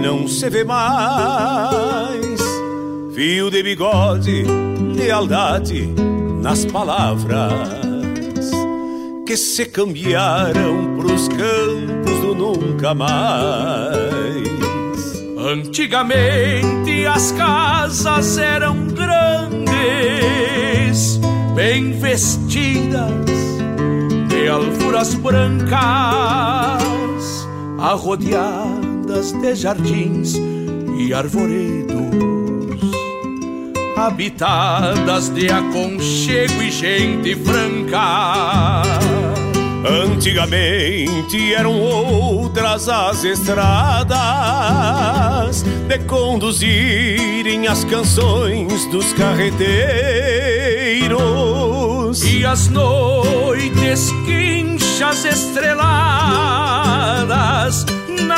não se vê mais. Fio de bigode, lealdade nas palavras que se cambiaram pros campos do nunca mais. Antigamente as casas eram grandes, bem vestidas de alfuras brancas, arrodeadas de jardins e arvoredos, habitadas de aconchego e gente franca. Antigamente eram outras as estradas de conduzirem as canções dos carreteiros. E as noites quinchas estreladas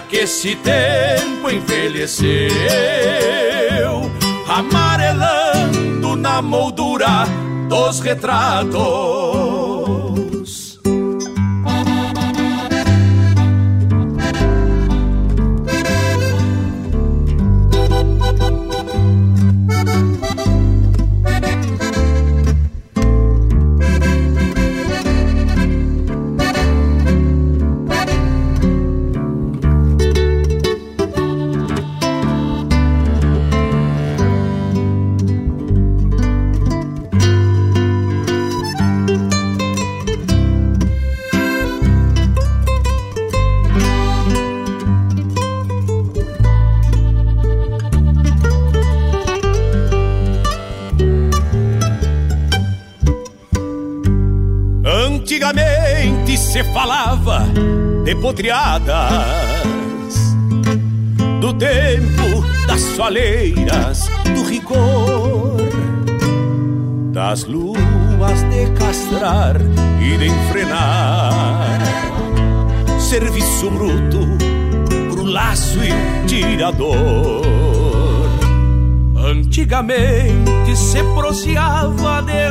Que esse tempo envelheceu, amarelando na moldura dos retratos. Se falava de potriadas do tempo das soleiras, do rigor das luas de castrar e de enfrenar. Serviço bruto pro laço e tirador. Antigamente se proseava de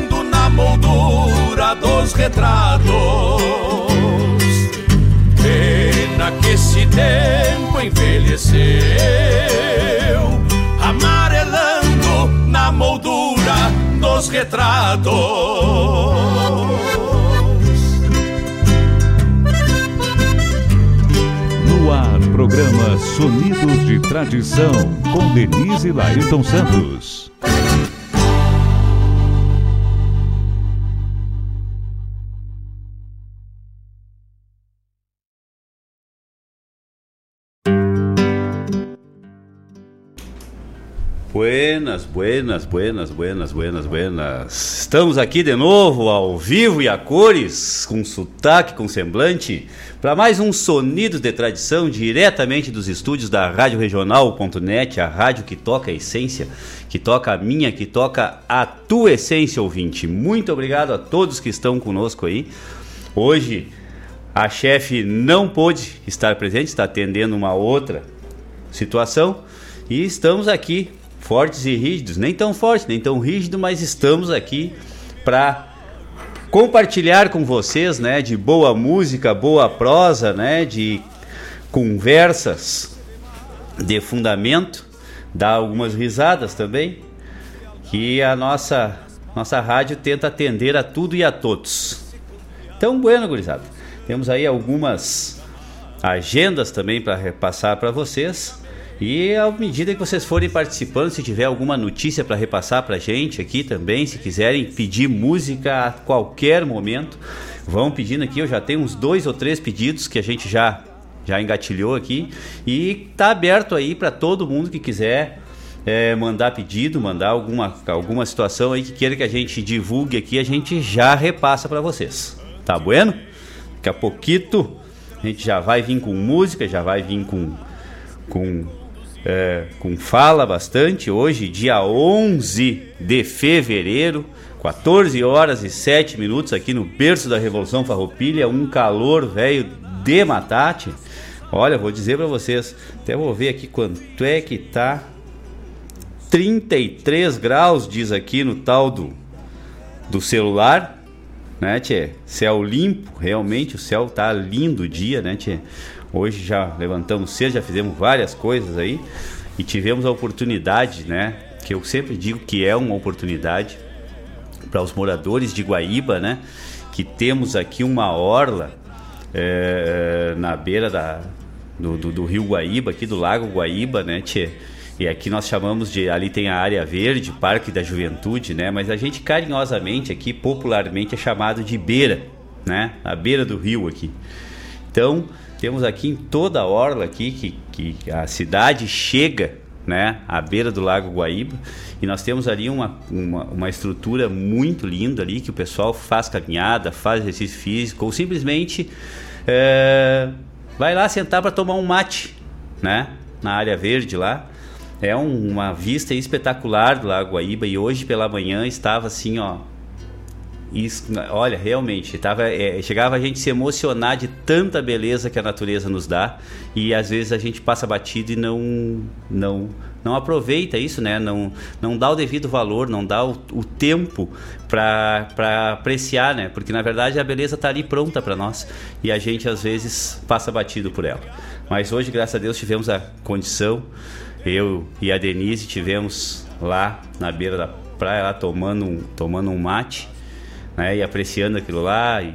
moldura dos retratos que esse tempo envelheceu, amarelando na moldura dos retratos. No ar, programa Sonidos de Tradição, com Denise Lailton Santos. Buenas, buenas, buenas, buenas, buenas, buenas. Estamos aqui de novo, ao vivo e a cores, com sotaque, com semblante, para mais um Sonidos de Tradição, diretamente dos estúdios da Rádio Regional.net, a rádio que toca a essência, que toca a minha, que toca a tua essência, ouvinte. Muito obrigado a todos que estão conosco aí. Hoje, a chefe não pôde estar presente, está atendendo uma outra situação, e estamos aqui fortes e rígidos, nem tão forte, nem tão rígido, mas estamos aqui para compartilhar com vocês, né, de boa música, boa prosa, né, de conversas de fundamento, dar algumas risadas também, que a nossa nossa rádio tenta atender a tudo e a todos. Então, bueno, gurizada. Temos aí algumas agendas também para repassar para vocês. E à medida que vocês forem participando, se tiver alguma notícia para repassar para gente aqui também, se quiserem pedir música a qualquer momento, vão pedindo aqui. Eu já tenho uns dois ou três pedidos que a gente já já engatilhou aqui e tá aberto aí para todo mundo que quiser é, mandar pedido, mandar alguma, alguma situação aí que queira que a gente divulgue aqui, a gente já repassa para vocês. Tá bueno? Daqui a pouquito a gente já vai vir com música, já vai vir com, com é, com fala bastante. Hoje, dia 11 de fevereiro, 14 horas e 7 minutos aqui no berço da Revolução Farroupilha, um calor velho de matate. Olha, vou dizer para vocês, até vou ver aqui quanto é que tá. 33 graus, diz aqui no tal do, do celular, né, tchê? Céu limpo, realmente o céu tá lindo o dia, né, tchê? Hoje já levantamos cedo, já fizemos várias coisas aí e tivemos a oportunidade, né? Que eu sempre digo que é uma oportunidade para os moradores de Guaíba, né? Que temos aqui uma orla é, na beira da, do, do, do, rio Guaíba, aqui do lago Guaíba, né, tchê? E aqui nós chamamos de. Ali tem a área verde, Parque da Juventude, né? Mas a gente carinhosamente aqui, popularmente, é chamado de beira, né? A beira do rio aqui. Então, temos aqui em toda a orla aqui que, que a cidade chega né, à beira do Lago Guaíba e nós temos ali uma, uma, uma, estrutura muito linda ali que o pessoal faz caminhada, faz exercício físico ou simplesmente é, vai lá sentar para tomar um mate, né, na área verde lá. É um, uma vista espetacular do Lago Guaíba e hoje pela manhã estava assim, ó, isso, olha, realmente, tava, é, chegava a gente se emocionar de tanta beleza que a natureza nos dá e às vezes a gente passa batido e não não não aproveita isso, né? Não não dá o devido valor, não dá o, o tempo para apreciar, né? Porque na verdade a beleza está ali pronta para nós e a gente às vezes passa batido por ela. Mas hoje, graças a Deus, tivemos a condição, eu e a Denise tivemos lá na beira da praia lá tomando um, tomando um mate né? E apreciando aquilo lá e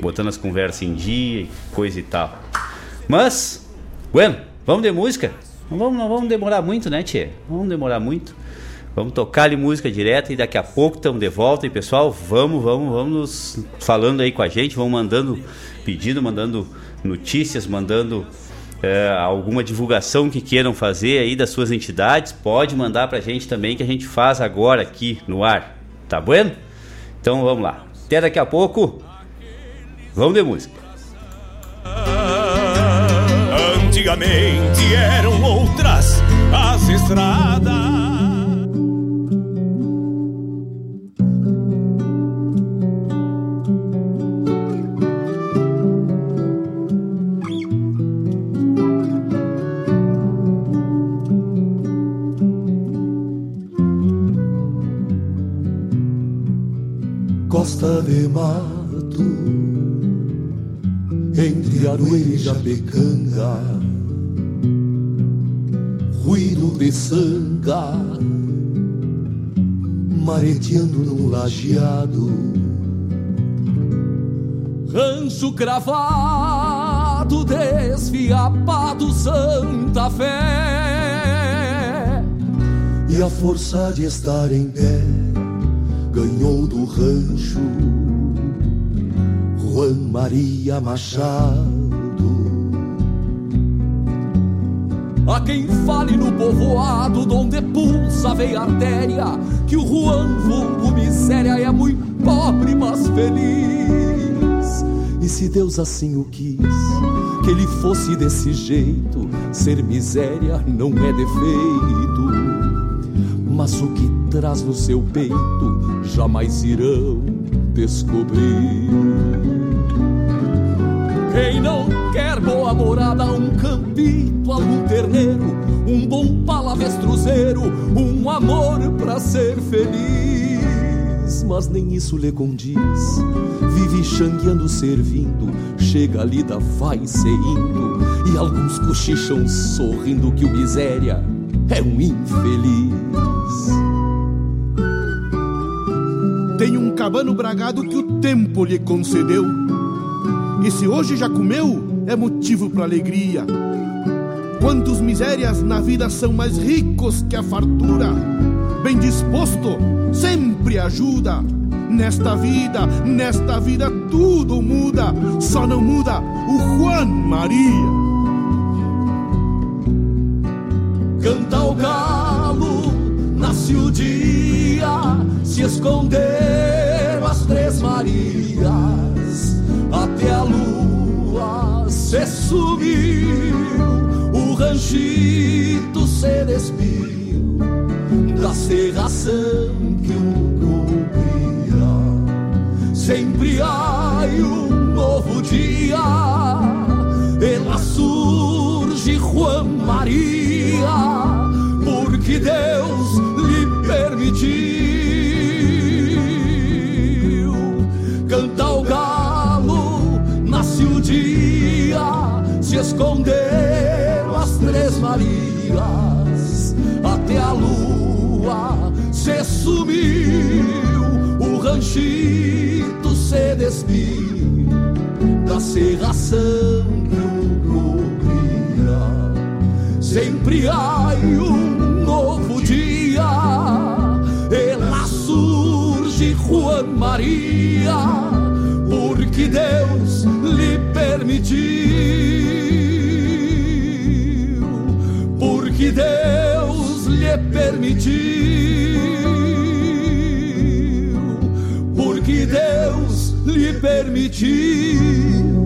botando as conversas em dia, coisa e tal. Mas, bueno, vamos de música? Não vamos, não vamos demorar muito, né, Tchê? Vamos demorar muito. Vamos tocar ali música direta e daqui a pouco estamos de volta. E pessoal, vamos, vamos, vamos falando aí com a gente, vamos mandando pedido, mandando notícias, mandando é, alguma divulgação que queiram fazer aí das suas entidades. Pode mandar pra gente também que a gente faz agora aqui no ar. Tá bueno? Então vamos lá. Até daqui a pouco. Vamos de música. Antigamente eram outras as estradas. Costa de mato entre Arueira e Japecanga ruído de sanga mareteando num lajeado rancho cravado desfiapado Santa Fé e a força de estar em pé ganhou do rancho Juan Maria Machado. A quem fale no povoado, Dom onde pulsa veia artéria, que o Juan vulgo miséria é muito pobre, mas feliz. E se Deus assim o quis, que ele fosse desse jeito, ser miséria não é defeito. Mas o que traz no seu peito jamais irão descobrir. Quem não quer boa morada, um campito, algum terneiro, um bom palavestruzeiro, um amor pra ser feliz. Mas nem isso lhe condiz. Vive xangueando, servindo, chega a lida, vai se indo, e alguns cochicham sorrindo que o miséria é um infeliz. Cabano bragado que o tempo lhe concedeu e se hoje já comeu, é motivo para alegria. Quantos misérias na vida são mais ricos que a fartura? Bem disposto, sempre ajuda. Nesta vida, nesta vida tudo muda, só não muda o Juan Maria. Canta o galo, nasce o dia, se esconderam três Marias até a lua se subiu, o ranchito se despiu da serração que o cobria. Sempre há um novo dia, ela surge Juan Maria, Marias até a lua se sumiu, o ranchito se despiu da serração que o cobria. Sempre há um novo dia, ela surge Juan Maria, porque Deus lhe permitiu. Deus lhe permitiu, porque Deus lhe permitiu.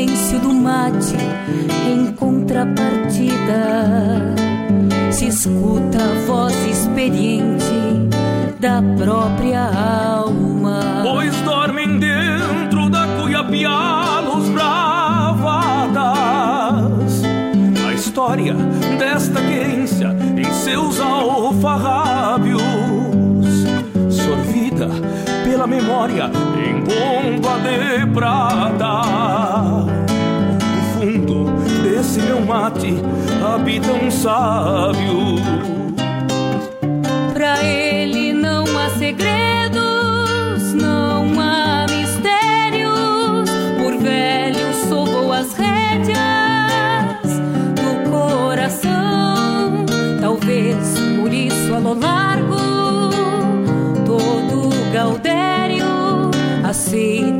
Silêncio do mate, em contrapartida, se escuta a voz experiente da própria alma. Pois dormem dentro da cuiapiá os bravadas. A história desta querência em seus alfarrábios, sorvida pela memória em bomba de prata. Mate habita um sábio. Pra ele não há segredos, não há mistérios. Por velho sovou as rédeas do coração. Talvez por isso a lo largo todo Gaudério aceita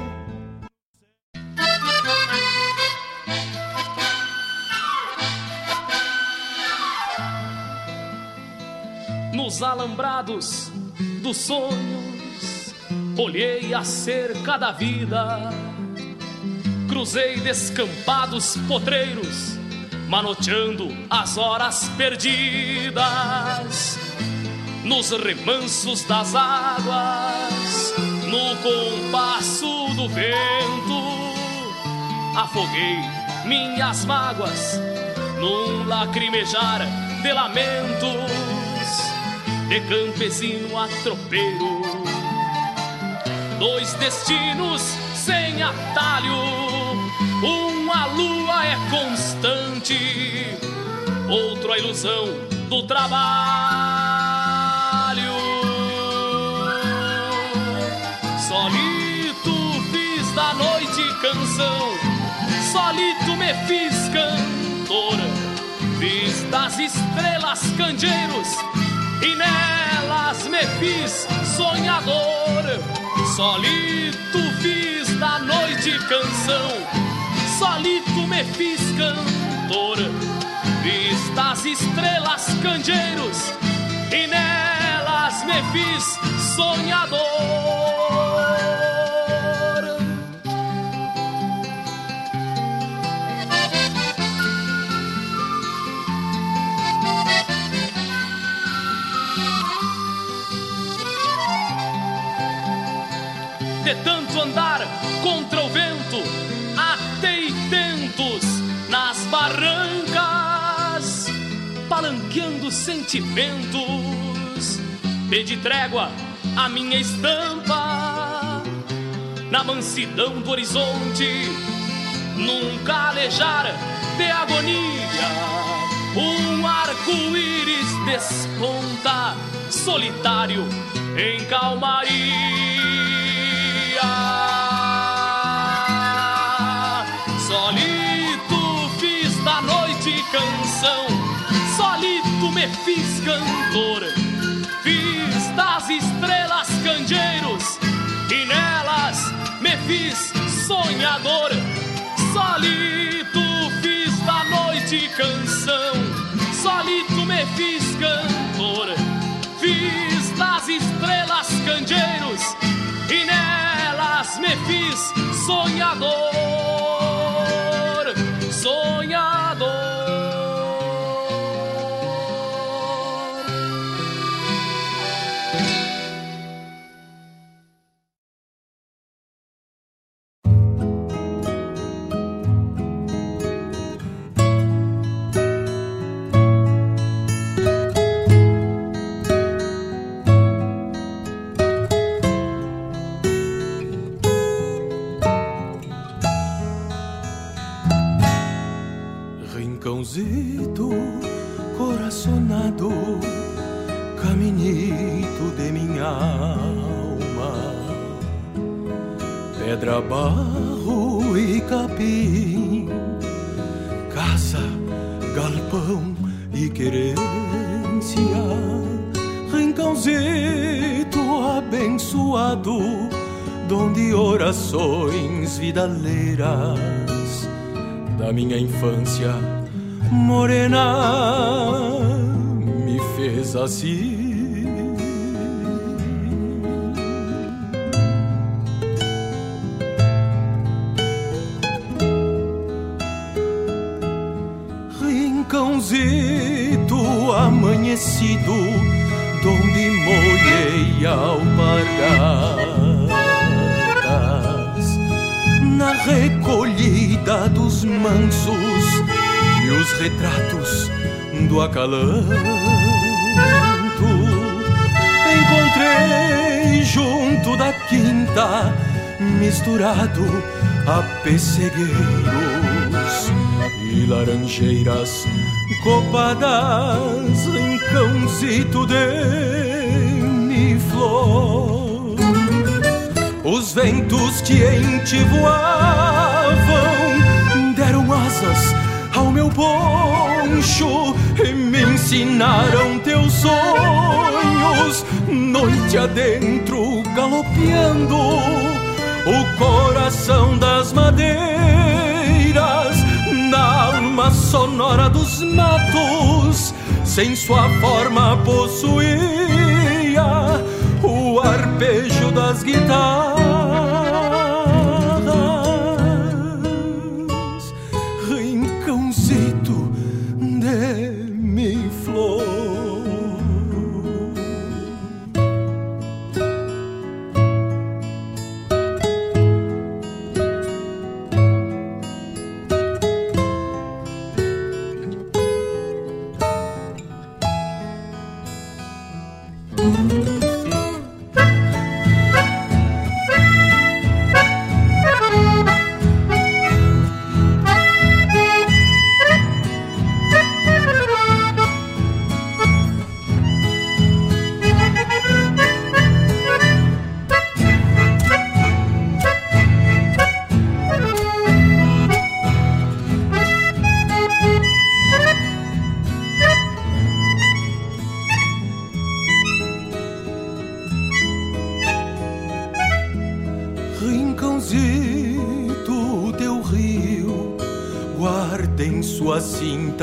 Alambrados dos sonhos, olhei a cerca da vida, cruzei descampados potreiros, manoteando as horas perdidas, nos remansos das águas, no compasso do vento, afoguei minhas mágoas num lacrimejar de lamentos de campesino a tropeiro. Dois destinos sem atalho, uma lua é constante, outro a ilusão do trabalho. Solito fiz da noite canção, solito me fiz cantor, fiz das estrelas candeeiros e nelas me fiz sonhador. Solito fiz da noite canção, solito me fiz cantor. Fiz das estrelas candeeiros e nelas me fiz sonhador. De tanto andar contra o vento, atei tentos nas barrancas, palanqueando sentimentos. Pedi trégua à minha estampa, na mansidão do horizonte, num calejar de agonia. um arco-íris desponta, solitário em calmaria. Solito fiz da noite canção, solito me fiz cantor, fiz das estrelas candeeiros e nelas me fiz sonhador. Solito fiz da noite canção, solito me fiz cantor, fiz das estrelas candeeiros me fiz sonhador. Rincãozito coraçonado, caminhito de minha alma, pedra, barro e capim, casa, galpão e querência, rincãozito abençoado, donde orações vidaleiras da minha infância morena me fez assim. Rincãozito amanhecido, donde molhei alpargatas na recolhida dos mansos os retratos do acalanto. Encontrei junto da quinta, misturado a pessegueiros e laranjeiras copadas em cãozito de flor. Os ventos que em voavam meu poncho e me ensinaram teus sonhos. Noite adentro, galopeando o coração das madeiras, na alma sonora dos matos, sem sua forma possuía o arpejo das guitarras.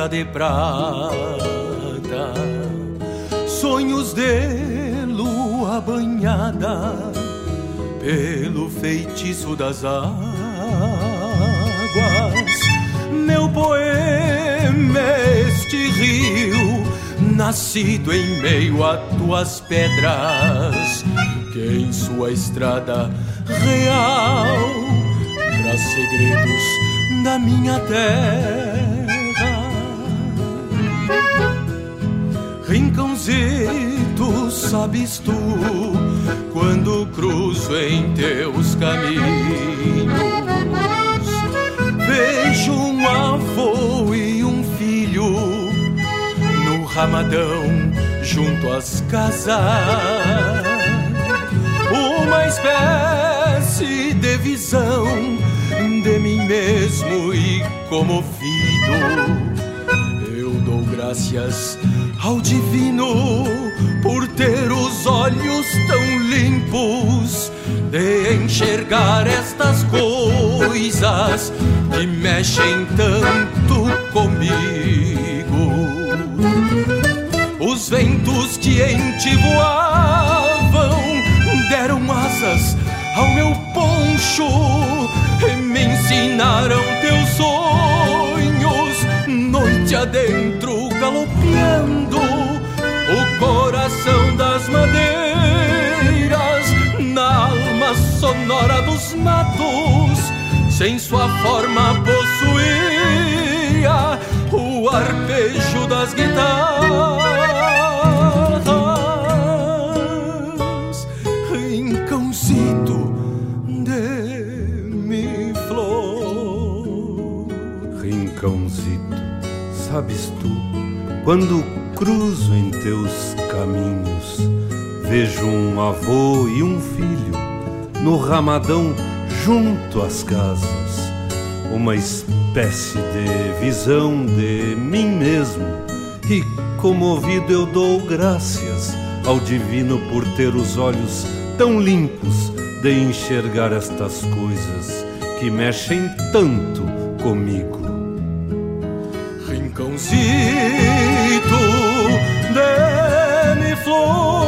De prata sonhos de lua banhada pelo feitiço das águas. Meu poema, este rio, nascido em meio a tuas pedras, que em sua estrada real traz segredos da minha terra. Sabes tu, quando cruzo em teus caminhos, vejo um avô e um filho ramadão junto às casas. Uma espécie de visão de mim mesmo e comovido. Eu dou graças ao divino por ter tão limpos de enxergar estas coisas que mexem tanto comigo. Os ventos que em ti voavam deram asas ao meu poncho e me ensinaram teus sonhos, noite adentro galopeando sonora dos matos, sem sua forma possuía o arpejo das guitarras, rincãozito de mi flor. Rincãozito, sabes tu, quando cruzo em teus caminhos, vejo um avô e um filho no ramadão junto às casas, uma espécie de visão de mim mesmo. E comovido eu dou graças ao divino por ter os olhos tão limpos de enxergar estas coisas que mexem tanto comigo. Rincãozito de flor.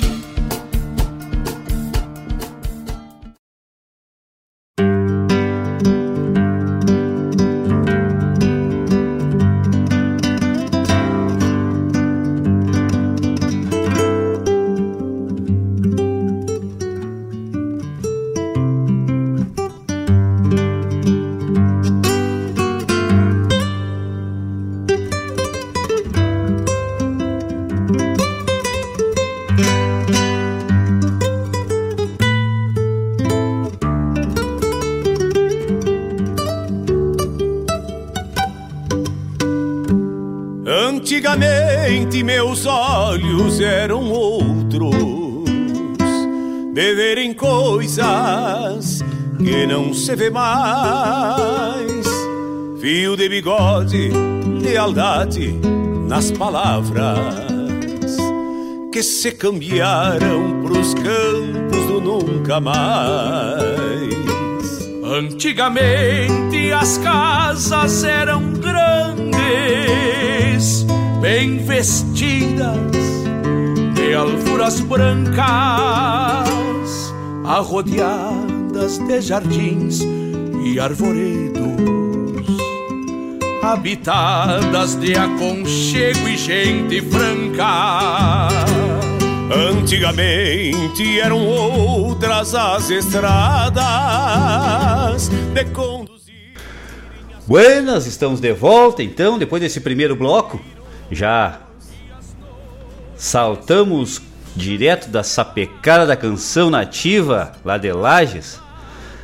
Se vê mais. Fio de bigode, lealdade nas palavras que se cambiaram pros campos do nunca mais. Antigamente as casas eram grandes, bem vestidas de alfuras brancas, arrodeadas de jardins e arvoredos, habitadas de aconchego e gente franca. Antigamente eram outras as estradas de conduzir. Buenas, estamos de volta então, depois desse primeiro bloco. Já saltamos direto da sapecada da canção nativa lá de Lages.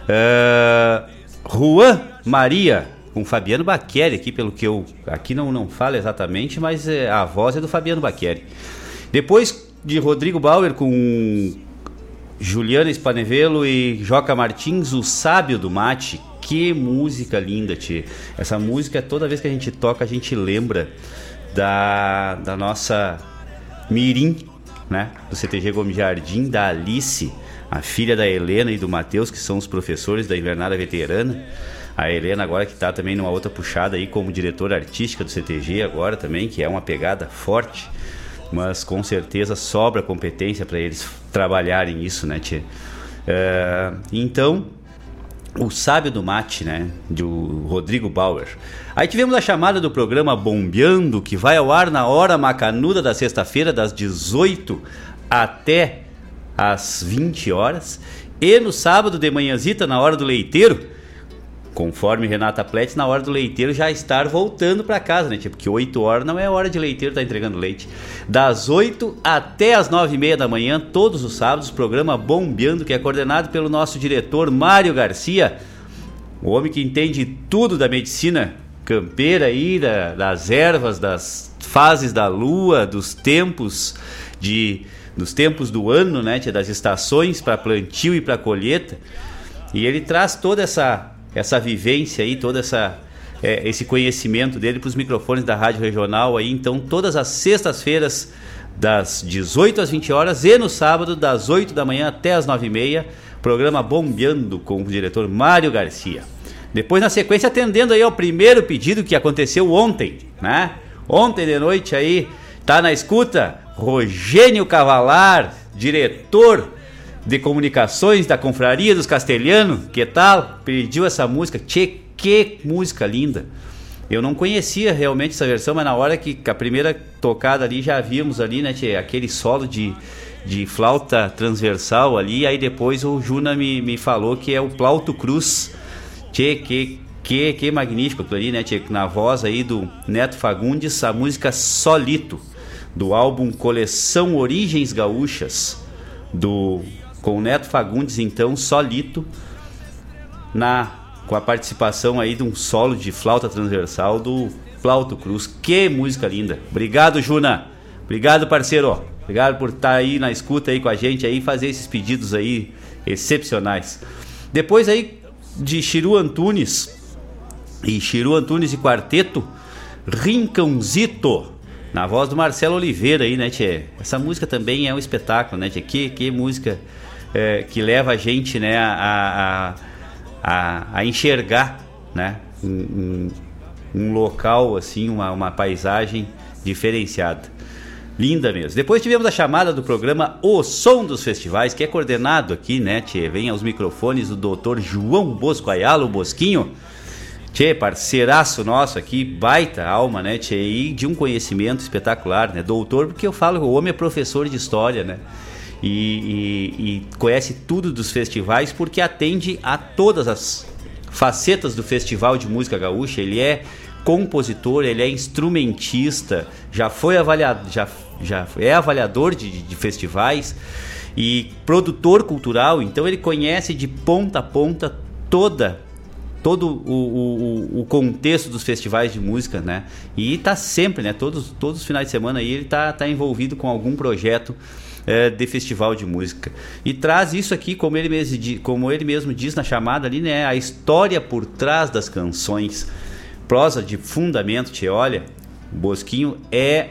Uh, Juan Maria com Fabiano Baqueri aqui, pelo que eu aqui não, não falo exatamente, mas é, a voz é do Fabiano Baqueri. Depois de Rodrigo Bauer com Juliana Spanevelo e Joca Martins, o sábio do mate. Que música linda, Ti. Essa música, toda vez que a gente toca, a gente lembra da, da nossa Mirim, né? Do CTG Gomes Jardim, da Alice, a filha da Helena e do Matheus, que são os professores da Invernada Veterana. A Helena agora que está também numa outra puxada aí como diretora artística do CTG agora também, que é uma pegada forte, mas com certeza sobra competência para eles trabalharem isso, né, tia? É, então, o Sábio do Mate, né? Do Rodrigo Bauer. Aí tivemos a chamada do programa Bombeando, que vai ao ar na hora macanuda da sexta-feira, das 18 até às 20 horas. E no sábado de manhãzita, na hora do leiteiro, conforme Renata Pletz, na hora do leiteiro já estar voltando para casa, né? Porque 8 horas não é hora de leiteiro estar tá entregando leite. Das 8 até as 9 e meia da manhã, todos os sábados, programa Bombeando, que é coordenado pelo nosso diretor Mário Garcia, o homem que entende tudo da medicina campeira aí, da, das ervas, das fases da lua, dos tempos de dos tempos do ano, né, das estações para plantio e para colheita. E ele traz toda essa essa vivência aí, toda essa é, esse conhecimento dele para os microfones da Rádio Regional aí. Então, todas as sextas-feiras, das 18 às 20 horas e no sábado, das 8 da manhã até as 9 e meia, programa Bombeando com o diretor Mário Garcia. Depois, na sequência, atendendo aí ao primeiro pedido que aconteceu ontem, né? Ontem de noite aí, tá na escuta, Rogênio Cavalar, diretor de comunicações da Confraria dos Castelhanos, que tal? Pediu essa música. Tchê, que música linda! Eu não conhecia realmente essa versão, mas na hora que a primeira tocada ali já vimos ali, né, tchê, aquele solo de, de flauta transversal ali, aí depois o Juna me, me falou que é o Plauto Cruz. Tchê, que, que, que magnífico ali, né, tchê, na voz aí do Neto Fagundes, a música Solito, do álbum Coleção Origens Gaúchas, do com o Neto Fagundes, então, solito, na, com a participação aí de um solo de flauta transversal do Flauto Cruz. Que música linda. Obrigado, Juna. Obrigado, parceiro. Obrigado por estar tá aí na escuta aí com a gente aí fazer esses pedidos aí excepcionais. Depois aí de Chiru Antunes e Chiru Antunes e quarteto, Rincãozito, na voz do Marcelo Oliveira aí, né, tchê? Essa música também é um espetáculo, né, tchê? Que, que música é, que leva a gente né, a, a, a, a enxergar né, um, um, local, assim, uma, uma paisagem diferenciada. Linda mesmo. Depois tivemos a chamada do programa O Som dos Festivais, que é coordenado aqui, né, Tchê? Vem aos microfones o doutor João Bosco Ayala, o Bosquinho. Tchê, parceiraço nosso aqui, baita alma, né, Tchê? E de um conhecimento espetacular, né? Doutor, porque eu falo que o homem é professor de história, né? e, e, e conhece tudo dos festivais porque atende a todas as facetas do Festival de Música Gaúcha. Ele é compositor, ele é instrumentista, já foi avaliado, já, já é avaliador de, de, festivais e produtor cultural, então ele conhece de ponta a ponta toda todo o, o, o, contexto dos festivais de música, né? E está sempre, né? Todos, todos os finais de semana aí ele está tá envolvido com algum projeto é, de festival de música. E traz isso aqui, como ele, mesmo, como ele mesmo diz na chamada ali, né? A história por trás das canções. Prosa de fundamento, te olha, Bosquinho é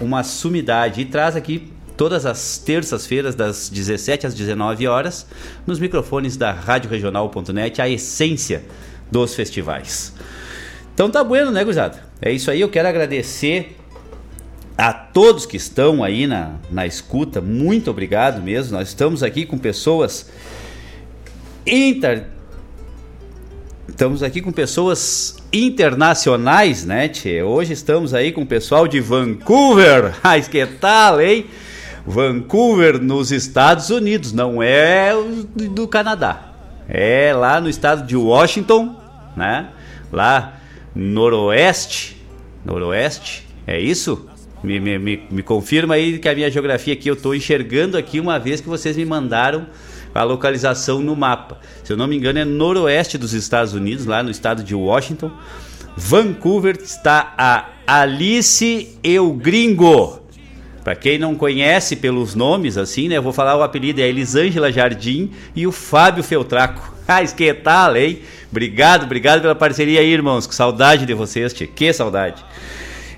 uma sumidade e traz aqui todas as terças-feiras das 17 às 19 horas nos microfones da Rádio Regional.net a essência dos festivais. Então tá bueno, né, gurizada? É isso aí, eu quero agradecer a todos que estão aí na, na escuta, muito obrigado mesmo. Nós estamos aqui com pessoas inter... Estamos aqui com pessoas internacionais, né, tchê? Hoje estamos aí com o pessoal de Vancouver. Mas que tal, hein? Vancouver, nos Estados Unidos, não é do Canadá. É lá no estado de Washington, né? Lá noroeste, noroeste, é isso? Me, me, me, me, confirma aí que a minha geografia aqui eu estou enxergando aqui uma vez que vocês me mandaram a localização no mapa. Se eu não me engano, é noroeste dos Estados Unidos, lá no estado de Washington. Vancouver está a Alice Eu Gringo. Para quem não conhece pelos nomes, assim, né? Eu vou falar o apelido é Elisângela Jardim e o Fábio Feltraco. Ah, que hein? Obrigado, obrigado pela parceria aí, irmãos. Que saudade de vocês, tia. Que saudade.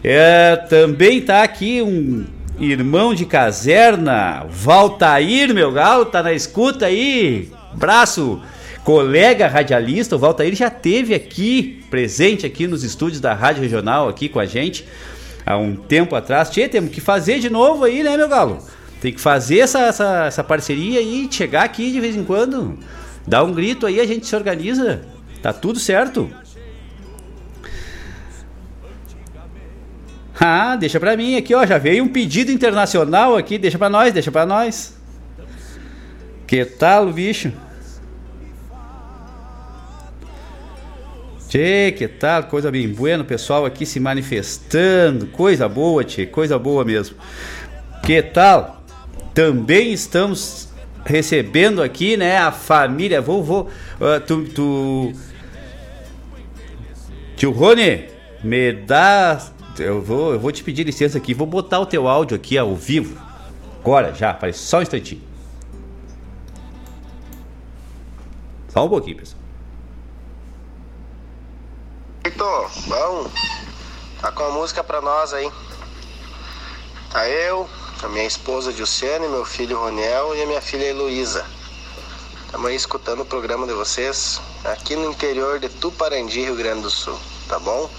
É, também tá aqui um irmão de caserna, Valtair, meu galo, tá na escuta aí. Braço colega radialista, o Valtair já teve aqui, presente aqui nos estúdios da Rádio Regional, aqui com a gente, há um tempo atrás. Tchê, temos que fazer de novo aí, né, meu galo? Tem que fazer essa, essa, essa parceria e chegar aqui de vez em quando, dar um grito aí, a gente se organiza. Tá tudo certo. Ah, deixa pra mim aqui, ó. Já veio um pedido internacional aqui. Deixa pra nós, deixa pra nós. Que tal, bicho? Tchê, que tal? Coisa bem boa, o pessoal aqui se manifestando. Coisa boa, tchê, coisa boa mesmo. Que tal? Também estamos recebendo aqui, né, a família. Vou, vou. Uh, tu, tu. Tio Rony, me dá. Eu vou, eu vou te pedir licença aqui. Vou botar o teu áudio aqui ao vivo. Agora, já, faz só um instantinho. Só um pouquinho, pessoal. Vitor, bom, tá com a música pra nós aí. Tá eu, a minha esposa Luciane, meu filho Roniel e a minha filha Heloísa. Estamos aí escutando o programa de vocês aqui no interior de Tuparandi, Rio Grande do Sul, tá bom?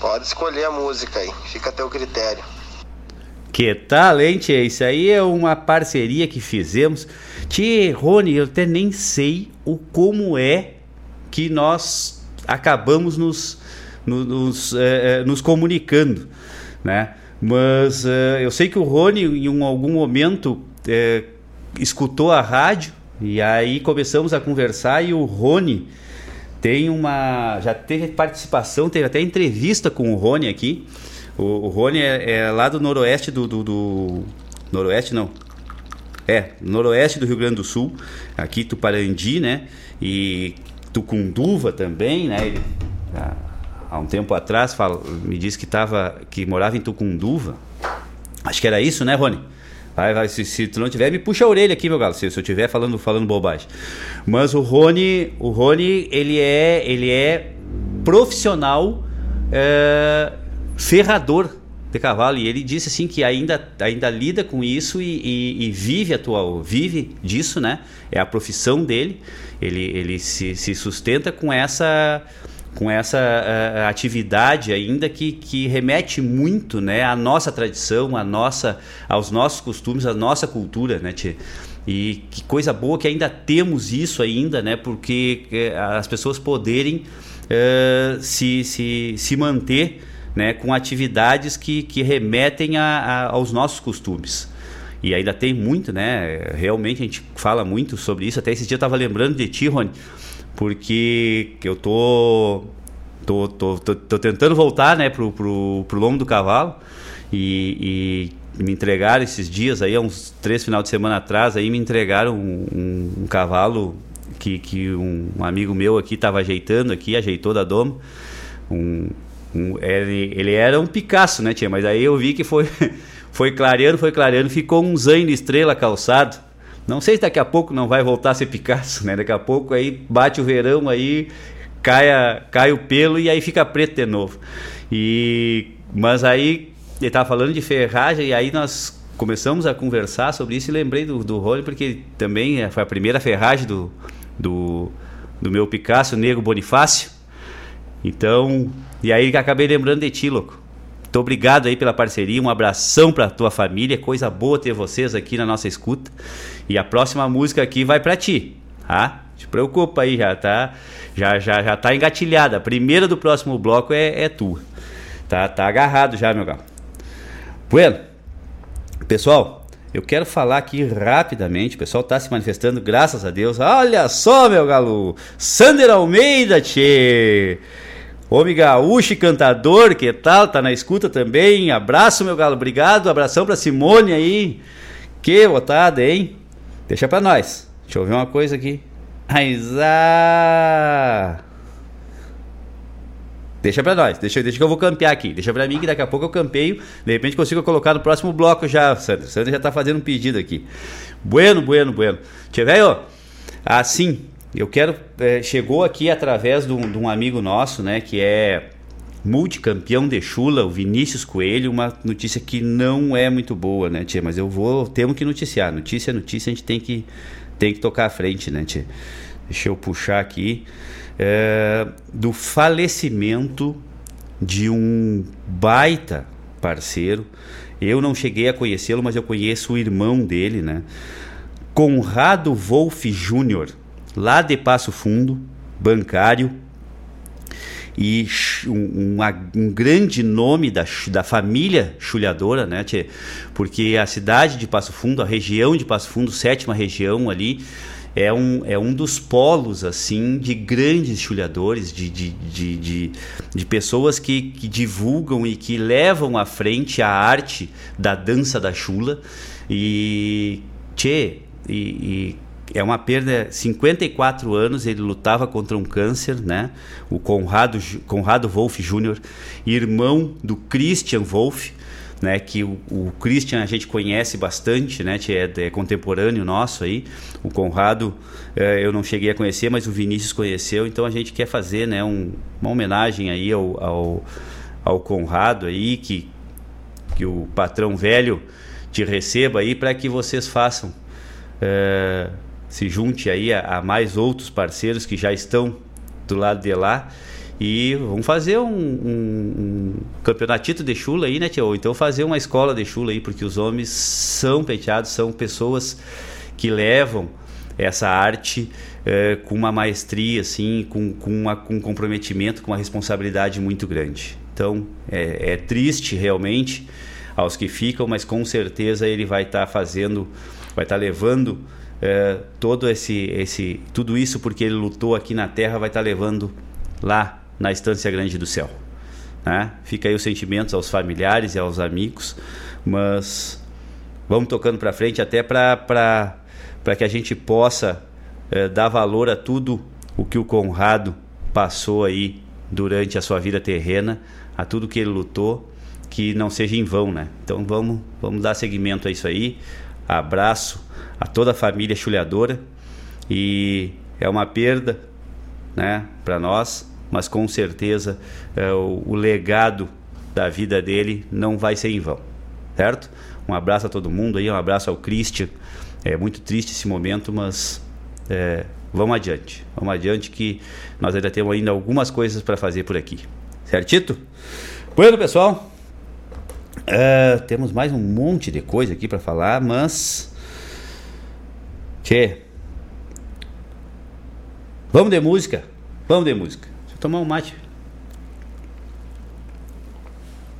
Pode escolher a música aí, fica a teu critério. Que tal, hein, tia? Isso aí é uma parceria que fizemos. Tia, Rony, eu até nem sei o como é que nós acabamos nos, nos, é, nos comunicando, né? Mas é, eu sei que o Rony, em um, algum momento, escutou a rádio e aí começamos a conversar e o Rony tem uma. Já teve participação, teve até entrevista com o Rony aqui. O, o Rony é, é, lá do noroeste do, do, do. Noroeste não. É, noroeste do Rio Grande do Sul, aqui Tuparandi, né? E Tucunduva também, né? Ele, há um tempo atrás fala, me disse que tava, que morava em Tucunduva. Acho que era isso, né, Rony? Vai, vai, se, se, tu não tiver, me puxa a orelha aqui, meu galo, se, se eu estiver falando, falando bobagem. Mas o Rony, o Rony, ele é, ele é profissional é, ferrador de cavalo e ele disse assim que ainda, ainda lida com isso e, e, e vive atual, vive disso, né? É a profissão dele. Ele, ele se, se sustenta com essa com essa uh, atividade ainda que, que remete muito né, à nossa tradição, à nossa, aos nossos costumes, à nossa cultura, né? E que coisa boa que ainda temos isso ainda, né? Porque uh, as pessoas poderem uh, se, se, se manter né, com atividades que, que remetem a, a, aos nossos costumes. E ainda tem muito, né? Realmente a gente fala muito sobre isso. Até esse dia eu estava lembrando de ti, Rony, porque eu tô, tô, tô, tô, tô tentando voltar né, pro, pro, pro lombo do cavalo e, e, me entregaram esses dias aí, há uns três final de semana atrás, aí me entregaram um, um, um cavalo que, que um, um, amigo meu aqui estava ajeitando aqui, ajeitou da doma. Um, um, ele, ele era um Picasso, né, tia? Mas aí eu vi que foi Foi clareando, foi clareando, ficou um zaino estrela calçado. Não sei se daqui a pouco não vai voltar a ser Picasso, né? Daqui a pouco aí bate o verão aí, cai, a, cai o pelo e aí fica preto de novo. E mas aí ele estava falando de ferragem e aí nós começamos a conversar sobre isso e lembrei do, do Rony porque também foi a primeira ferragem do, do, do meu Picasso, Negro Bonifácio. Então, e aí acabei lembrando de ti, louco. Muito obrigado aí pela parceria, um abração para tua família, coisa boa ter vocês aqui na nossa escuta. E a próxima música aqui vai para ti, tá? Te preocupa aí, já tá, já já já tá engatilhada. A primeira do próximo bloco é, é tua. Tá, tá agarrado já, meu galo. Bueno, pessoal, eu quero falar aqui rapidamente, o pessoal está se manifestando, graças a Deus. Olha só, meu galo! Sander Almeida, tchê! Homem gaúcho cantador, que tal? Tá na escuta também. Abraço, meu galo, obrigado. Abração pra Simone aí. Que botada, hein? Deixa pra nós. Deixa eu ver uma coisa aqui. Aizá! Deixa pra nós, deixa, deixa que eu vou campear aqui. Deixa pra mim que daqui a pouco eu campeio. De repente consigo colocar no próximo bloco já, Sandro. Sandro já tá fazendo um pedido aqui. Bueno, bueno, bueno. Tchê, velho, assim, eu quero. É, chegou aqui através de um, de um, amigo nosso, né? Que é multicampeão de chula, o Vinícius Coelho, uma notícia que não é muito boa, né, tia? Mas eu vou. Temos que noticiar. Notícia, notícia, a gente tem que, tem que tocar à frente, né, tia? deixa eu puxar aqui, é, do falecimento de um baita parceiro. Eu não cheguei a conhecê-lo, mas eu conheço o irmão dele, né? Conrado Wolff Júnior, lá de Passo Fundo, bancário, e um, um, grande nome da, da família chulhadora, né, tchê? Porque a cidade de Passo Fundo, a região de Passo Fundo, sétima região ali, é um, é um dos polos assim de grandes chulhadores, de, de, de, de, de pessoas que, que divulgam e que levam à frente a arte da dança da chula. E, tchê, e, e é uma perda. 54 anos ele lutava contra um câncer, né? O Conrado, Conrado Wolff Jr., irmão do Christian Wolff, né? Que o, o Christian a gente conhece bastante, né? É, é contemporâneo nosso aí. O Conrado é, eu não cheguei a conhecer, mas o Vinícius conheceu. Então a gente quer fazer, né? Um, uma homenagem aí ao, ao, ao Conrado aí que que o patrão velho te receba aí para que vocês façam é, se junte aí a, a, mais outros parceiros que já estão do lado de lá e vamos fazer um, um, um campeonatito de chula aí, né, tio? Ou então fazer uma escola de chula aí, porque os homens são peteados, são pessoas que levam essa arte é, com uma maestria, assim, com, com, uma, com um comprometimento, com uma responsabilidade muito grande. Então, é, é triste realmente aos que ficam, mas com certeza ele vai estar tá fazendo, vai estar tá levando é, todo esse, esse, tudo isso porque ele lutou aqui na Terra vai estar tá levando lá na Estância Grande do Céu. Né? Fica aí os sentimentos aos familiares e aos amigos, mas vamos tocando para frente até para que a gente possa é, dar valor a tudo o que o Conrado passou aí durante a sua vida terrena, a tudo que ele lutou, que não seja em vão, né? Então vamos, vamos dar seguimento a isso aí. Abraço a toda a família chulhadora e é uma perda né, para nós, mas com certeza é, o, o, legado da vida dele não vai ser em vão, certo? Um abraço a todo mundo aí, um abraço ao Christian. É muito triste esse momento, mas é, vamos adiante. Vamos adiante que nós ainda temos ainda algumas coisas para fazer por aqui. Certito? Bueno, pessoal, é, temos mais um monte de coisa aqui para falar, mas Tchê. Vamos de música? Vamos de música. Deixa eu tomar um mate.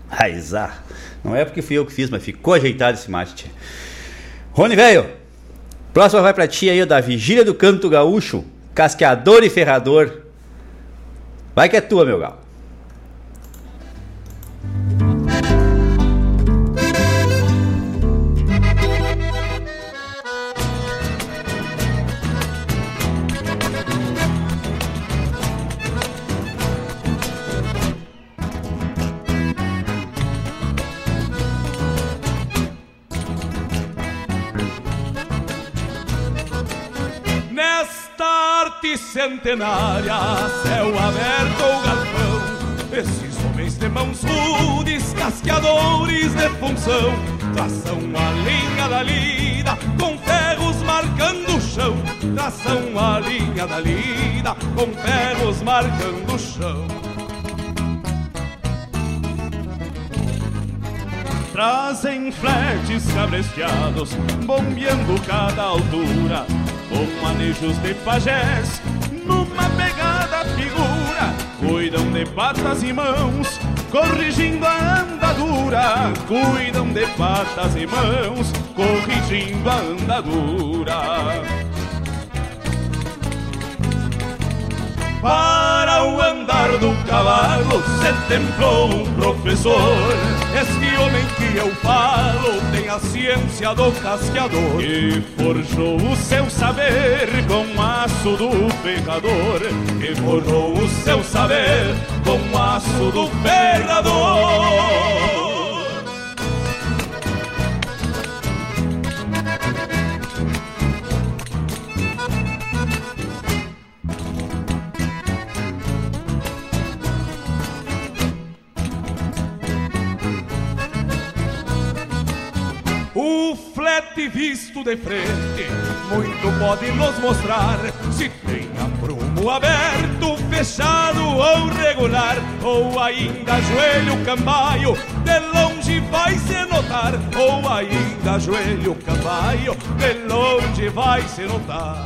Raizar. Não é porque fui eu que fiz, mas ficou ajeitado esse mate, tchê. Rony, velho. Próxima vai pra ti aí, da Vigília do Canto Gaúcho. Casqueador e ferrador. Vai que é tua, meu galo. Centenária, céu aberto ou galpão. Esses homens de mãos rudes, casqueadores de função, traçam a linha da lida, com ferros marcando o chão. Traçam a linha da lida, com ferros marcando o chão. Trazem fletes cabresteados, bombeando cada altura, com manejos de pajés numa pegada figura, cuidam de patas e mãos, corrigindo a andadura, cuidam de patas e mãos, corrigindo a andadura. Para o andar do cavalo se templou um professor. Este homem que eu falo tem a ciência do casqueador e forjou o seu saber com aço do pecador. E forjou o seu saber com aço do pecador. Flete visto de frente, muito pode nos mostrar se tem aprumo aberto, fechado ou regular, ou ainda joelho cambaio, de longe vai se notar, ou ainda joelho cambaio, de longe vai se notar.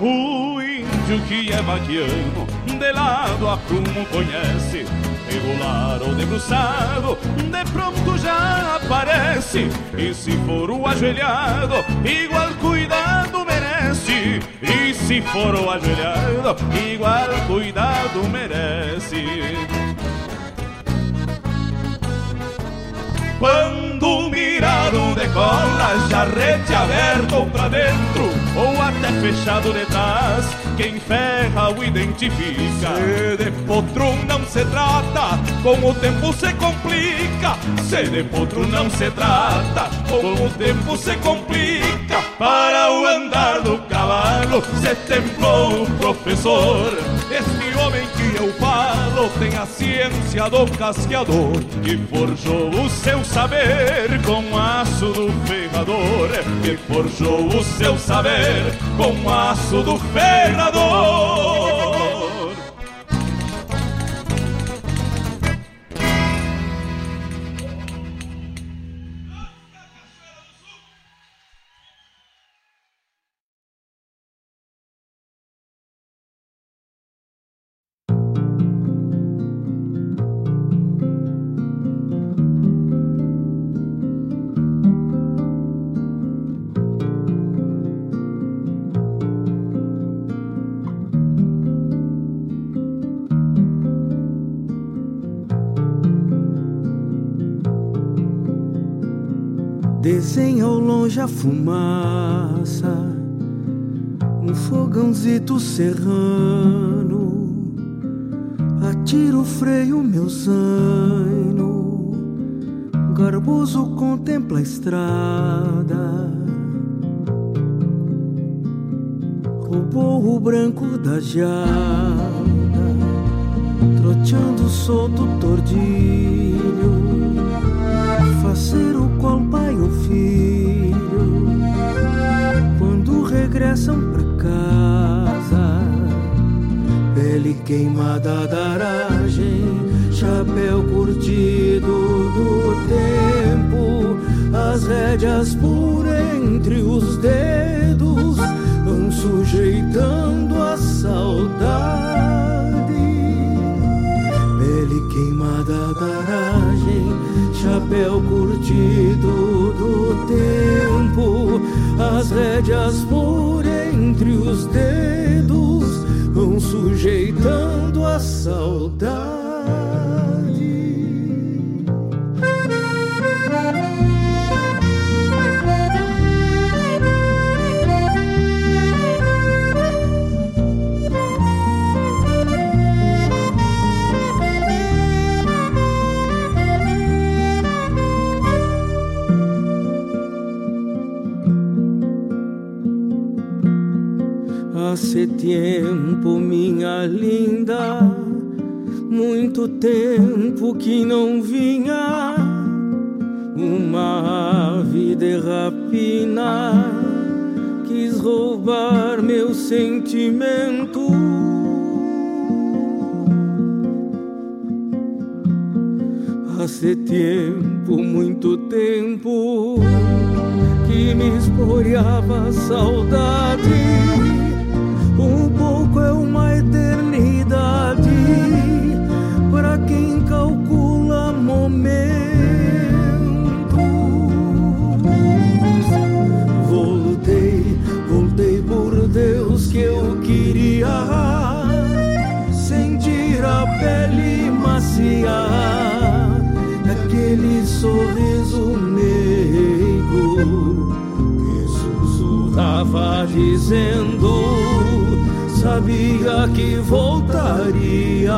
O índio que é vaquiano, de lado a prumo conhece, regular ou debruçado, de pronto já aparece. E se for o ajoelhado, igual cuidado merece. E se for o ajoelhado, igual cuidado merece. Quando mirado decola, jarrete aberto ou pra dentro, ou até fechado de trás, quem ferra o identifica. Se de potro não se trata, com o tempo se complica. Se de potro não se trata, com o tempo se complica. Para o andar do cavalo, se templou o professor. Este homem que eu falo tem a ciência do casqueador, que forjou o seu saber com aço do ferrador, que forjou o seu saber com aço do ferrador. Longe a fumaça, um fogãozito serrano. Atira o freio, meu zaino, garboso contempla a estrada. Roubou o branco da jada, troteando solto tordilho faceiro qual pai ou filho regressam pra casa. Pele queimada da aragem chapéu curtido do tempo. As rédeas por entre os dedos vão sujeitando a saudade. Pele queimada da aragem chapéu curtido do tempo, as rédeas por entre os dedos vão sujeitando a saudade. Hace tempo, minha linda, muito tempo que não vinha. Uma ave de rapina quis roubar meu sentimento. Hace tempo, muito tempo que me esporeava saudade um pouco é uma eternidade para quem calcula momentos. Voltei, voltei por Deus que eu queria sentir a pele macia daquele sorriso meigo que sussurrava dizendo sabia que voltarias.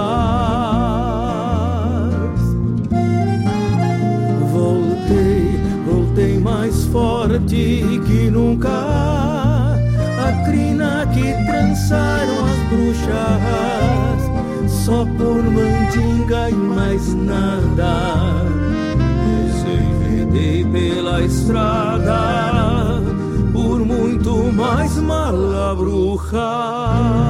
Voltei, voltei mais forte que nunca. A crina que trançaram as bruxas só por mandinga e mais nada. Desenredei pela estrada por muito mais malabrujar. Todos os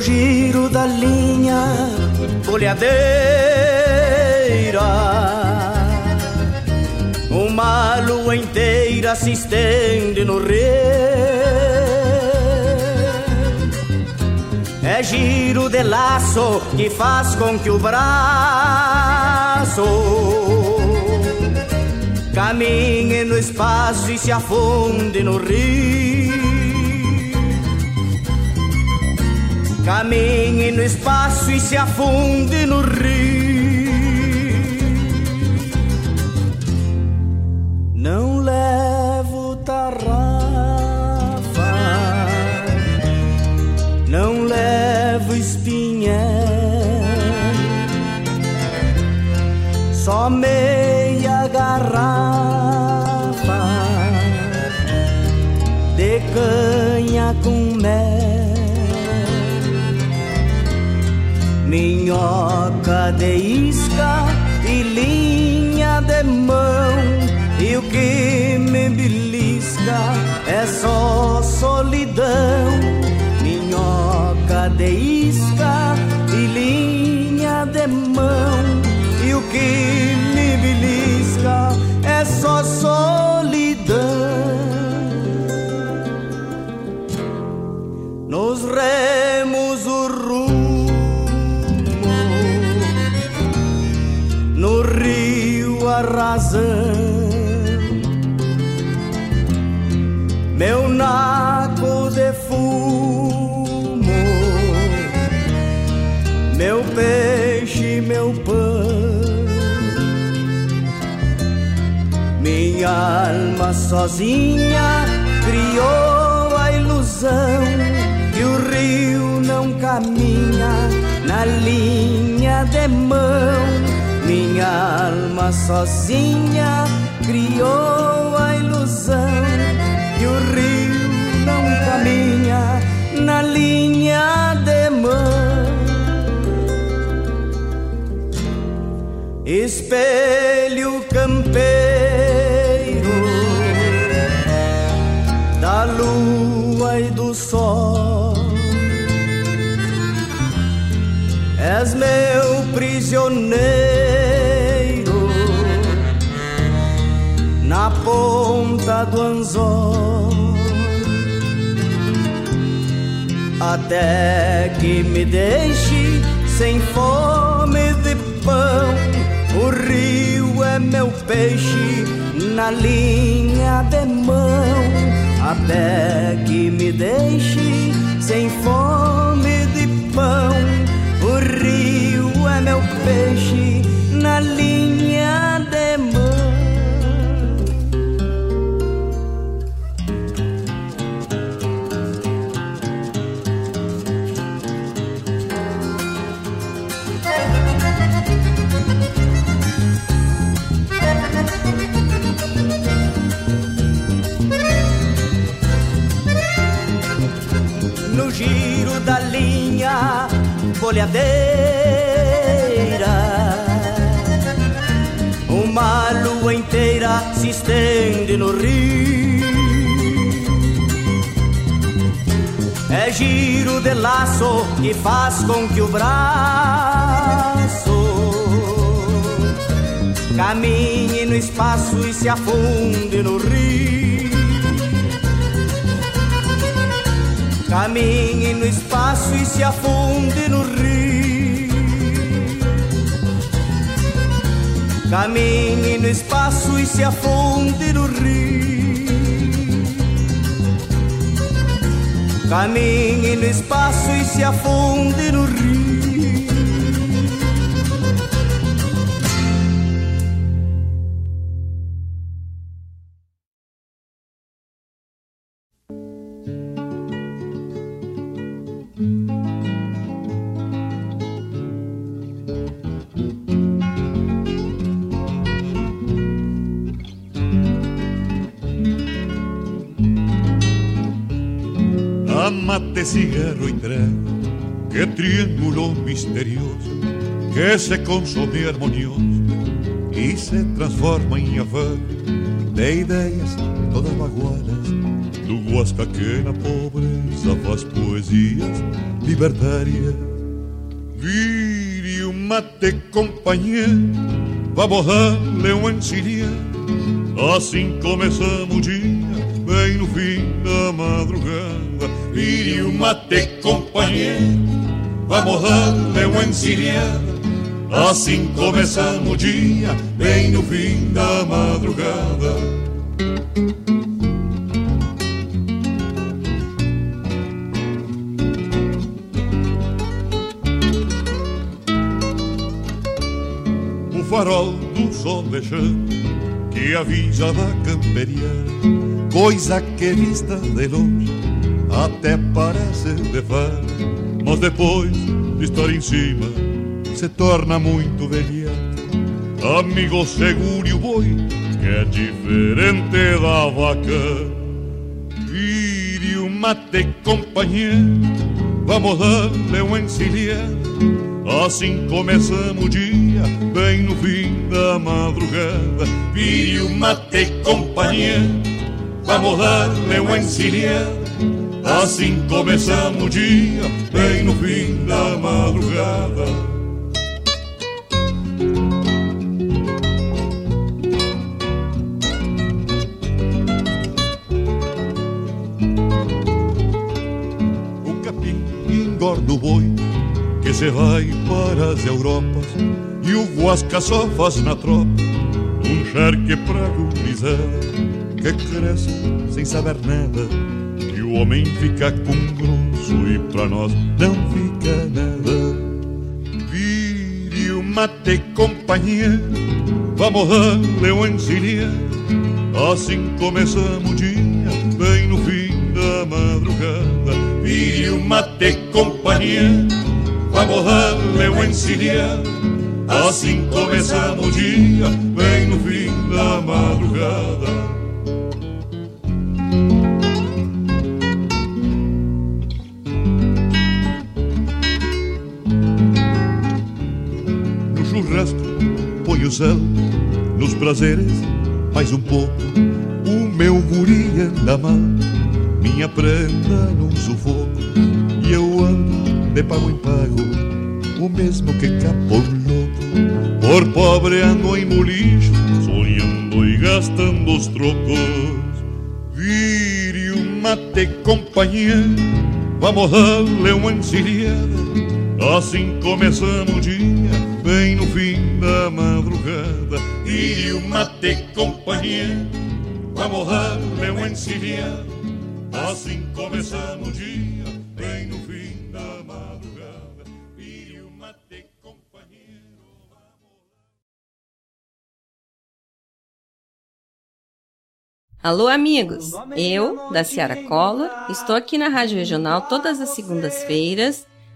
No giro da linha folhadeira. Uma lua inteira se estende no rio. É giro de laço que faz com que o braço caminhe no espaço e se afunde no rio. Caminhe no espaço e se afunde no rio. Não levo tarrafa, não levo espinhel, só meia garrafa de canha com mel. Minhoca de isca e linha de mão. E o que me belisca é só solidão. Minhoca de isca e linha de mão. E o que razão. Meu naco de fumo, meu peixe, meu pão, minha alma sozinha criou a ilusão que o rio não caminha na linha de mão minha alma sozinha criou a ilusão que o rio não caminha na linha de mão. Espelho campeiro da lua e do sol. És meu prisioneiro do anzol até que me deixe sem fome de pão. O rio é meu peixe na linha de mão até que me deixe sem fome de pão. O rio é meu peixe na linha de mão. folhadeira. Uma lua inteira se estende no rio. É giro de laço que faz com que o braço caminhe no espaço e se afunde no rio. Caminhe no espaço e se afunde no rio. Caminhe no espaço e se afunde no rio. Caminhe no espaço e se afunde no rio. Amate, cigarro y trago, que triángulo misterioso que se consome armonioso y se transforma em aval de ideias todas bagualas do Guasca que na pobreza faz poesias libertárias. Vire um mate, companheiro, vamos dar-lhe um encilhar. Assim começamos o dia, bem no fim da madrugada. Vire um mate, companheiro, vamos dar-lhe um encilhar. Assim começamos o dia, bem no fim da madrugada. O farol do sol deixando que avisa da camperiana, coisa que vista de longe até parece de faro, mas depois de estar em cima se torna muito velheta. Amigo, segure o boi, que é diferente da vaca. Vire o mate, companheiro, vamos dar-lhe um encilhar. Assim começamos o dia, bem no fim da madrugada. Vire o mate, companheiro, vamos dar-lhe um encilhar. Assim começamos o dia, bem no fim da madrugada. engorda o boi que se vai para as Europas e o guasca só faz na tropa um charque pra gurizada que cresce sem saber nada que o homem fica com grosso e pra nós não fica nada. Vire o mate companheiro vamos dar-lhe um assim começamos o dia bem no fim da madrugada. Vire o mate companheiro vamos dar-lhe um assim começamos o dia bem no fim da madrugada põe o sal nos prazeres mais um pouco. O meu guri anda mal minha prenda num sufoco. E eu ando de pago em pago o mesmo que capão louco. Por pobre ando em molicho sonhando e gastando os trocos. Vire o mate companheiro vamos dar-lhe uma encilhada. Assim começamos o dia fim da madrugada vire o mate companheiro vamos dar-lhe uma encilhada Assim começamos o dia, bem no fim da madrugada. Vire o mate, companheiro. Alô, amigos! Eu, da Ciara Cola, estou aqui na Rádio Regional todas as segundas-feiras,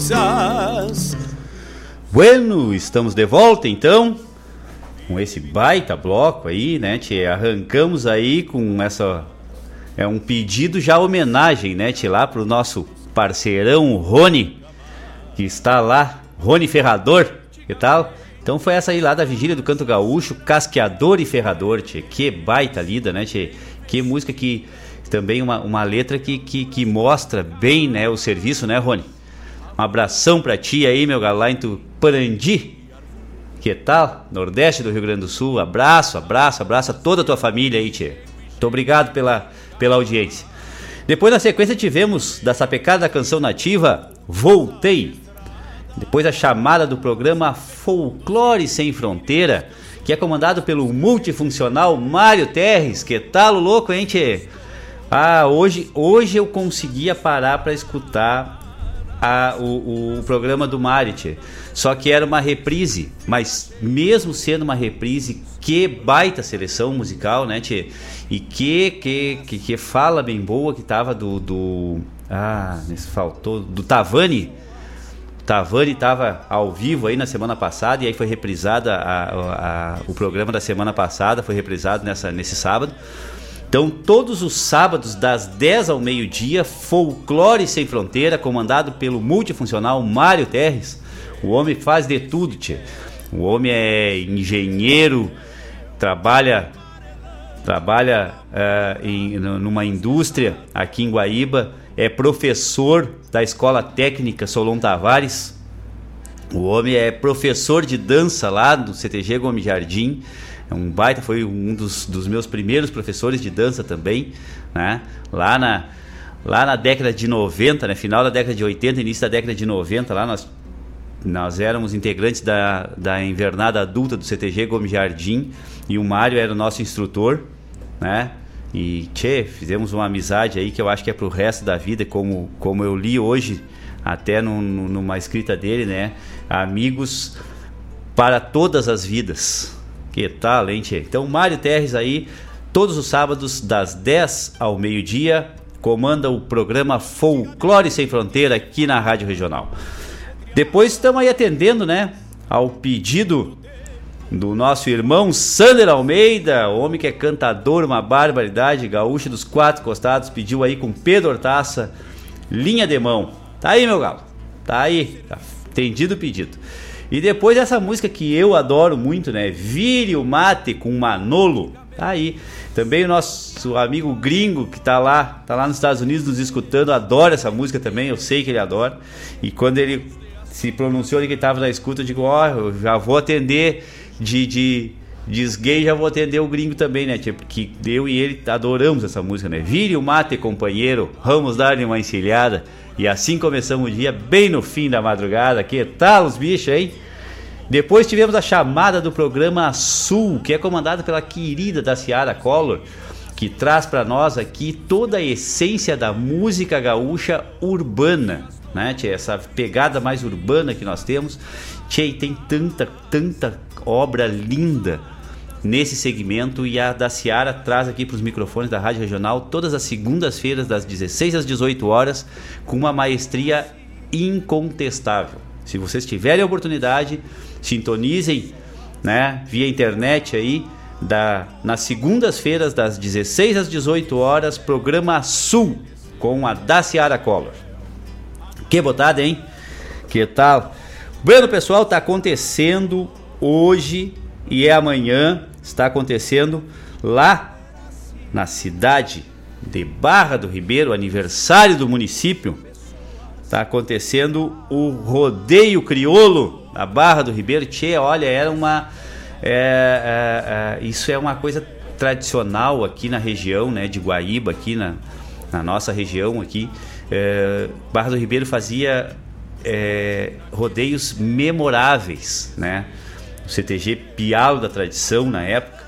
Coisas. Bueno, estamos de volta então com esse baita bloco aí, né? Tchê? Arrancamos aí com essa é um pedido já homenagem, né? Tchê? Lá pro nosso parceirão Rony que está lá, Rony Ferrador, que tal? Então foi essa aí lá da Vigília do Canto Gaúcho, Casqueador e Ferrador, tchê. Que baita lida, né, tchê? Que música que também uma, uma letra que, que, que mostra bem, né, o serviço, né, Rony? Um abração pra ti aí, meu galá, em Tuparandi. Que tal? Nordeste do Rio Grande do Sul. Abraço, abraço, abraço a toda a tua família aí, tchê. Muito obrigado pela, pela audiência. Depois, na sequência, tivemos da sapecada da canção nativa, Voltei. Depois a chamada do programa Folclore Sem Fronteira, que é comandado pelo multifuncional Mário Terres. Que tal, louco, hein, tchê? Ah, hoje, hoje eu conseguia parar para escutar a, o, o, programa do tchê. Só que era uma reprise, mas mesmo sendo uma reprise, que baita seleção musical, né, tchê? E que, que, que, que fala bem boa que tava do... do ah, faltou... Do Tavani Tavani estava ao vivo aí na semana passada e aí foi reprisada a, a, a, o programa da semana passada, foi reprisado nessa, nesse sábado. Então, todos os sábados, das 10 ao meio-dia, Folclore Sem Fronteira, comandado pelo multifuncional Mário Terres. O homem faz de tudo, tia. O homem é engenheiro, trabalha trabalha uh, em, numa indústria aqui em Guaíba, é professor da Escola Técnica Solon Tavares. O homem é professor de dança lá do CTG Gomes Jardim. É um baita, foi um dos, dos meus primeiros professores de dança também, né? Lá na, lá na década de 90, né? final da década de 80, início da década de 90, lá nós, nós éramos integrantes da, da invernada adulta do CTG Gomes Jardim e o Mário era o nosso instrutor, né? E, tchê, fizemos uma amizade aí que eu acho que é pro resto da vida, como, como eu li hoje, até numa escrita dele, né? Amigos para todas as vidas. Que tal, hein, tchê? Então, Mário Terres aí, todos os sábados, das 10 ao meio-dia, comanda o programa Folclore Sem Fronteira aqui na Rádio Regional. Depois estamos aí atendendo, né? Ao pedido do nosso irmão Sander Almeida, homem que é cantador, uma barbaridade, gaúcho dos quatro costados, pediu aí com Pedro Hortaça, linha de mão. Tá aí, meu galo. Tá aí, entendido o pedido. E depois essa música que eu adoro muito, né? Vire o mate com Manolo. Tá aí. Também o nosso amigo gringo que tá lá, tá lá nos Estados Unidos nos escutando, adora essa música também, eu sei que ele adora. E quando ele se pronunciou que ele tava na escuta, eu digo, ó, oh, eu já vou atender de, de, de gay, já vou atender o gringo também, né? Tipo, que eu e ele adoramos essa música, né? Vire o mate, companheiro, vamos dar-lhe uma encilhada. E assim começamos o dia, bem no fim da madrugada. Que tal os bichos, hein? Depois tivemos a chamada do programa Sul, que é comandado pela querida da Ciara Collor, que traz para nós aqui toda a essência da música gaúcha urbana, né? Tia, essa pegada mais urbana que nós temos. Tia, tem tanta, tanta obra linda nesse segmento e a da Ciara traz aqui para os microfones da Rádio Regional todas as segundas-feiras das 16 às 18 horas com uma maestria incontestável. Se vocês tiverem a oportunidade, sintonizem, né, via internet aí da nas segundas-feiras das 16 às 18 horas, programa Sul com a Daciara Collor. Que botada, hein? Que tal? Bueno, pessoal, tá acontecendo hoje e é amanhã, está acontecendo lá na cidade de Barra do Ribeiro, aniversário do município. Está acontecendo o rodeio criolo na Barra do Ribeiro. Tchê, olha, era uma. É, é, é, isso é uma coisa tradicional aqui na região né, de Guaíba, aqui na, na nossa região aqui. É, Barra do Ribeiro fazia é, rodeios memoráveis, né? CTG Pialo da tradição na época.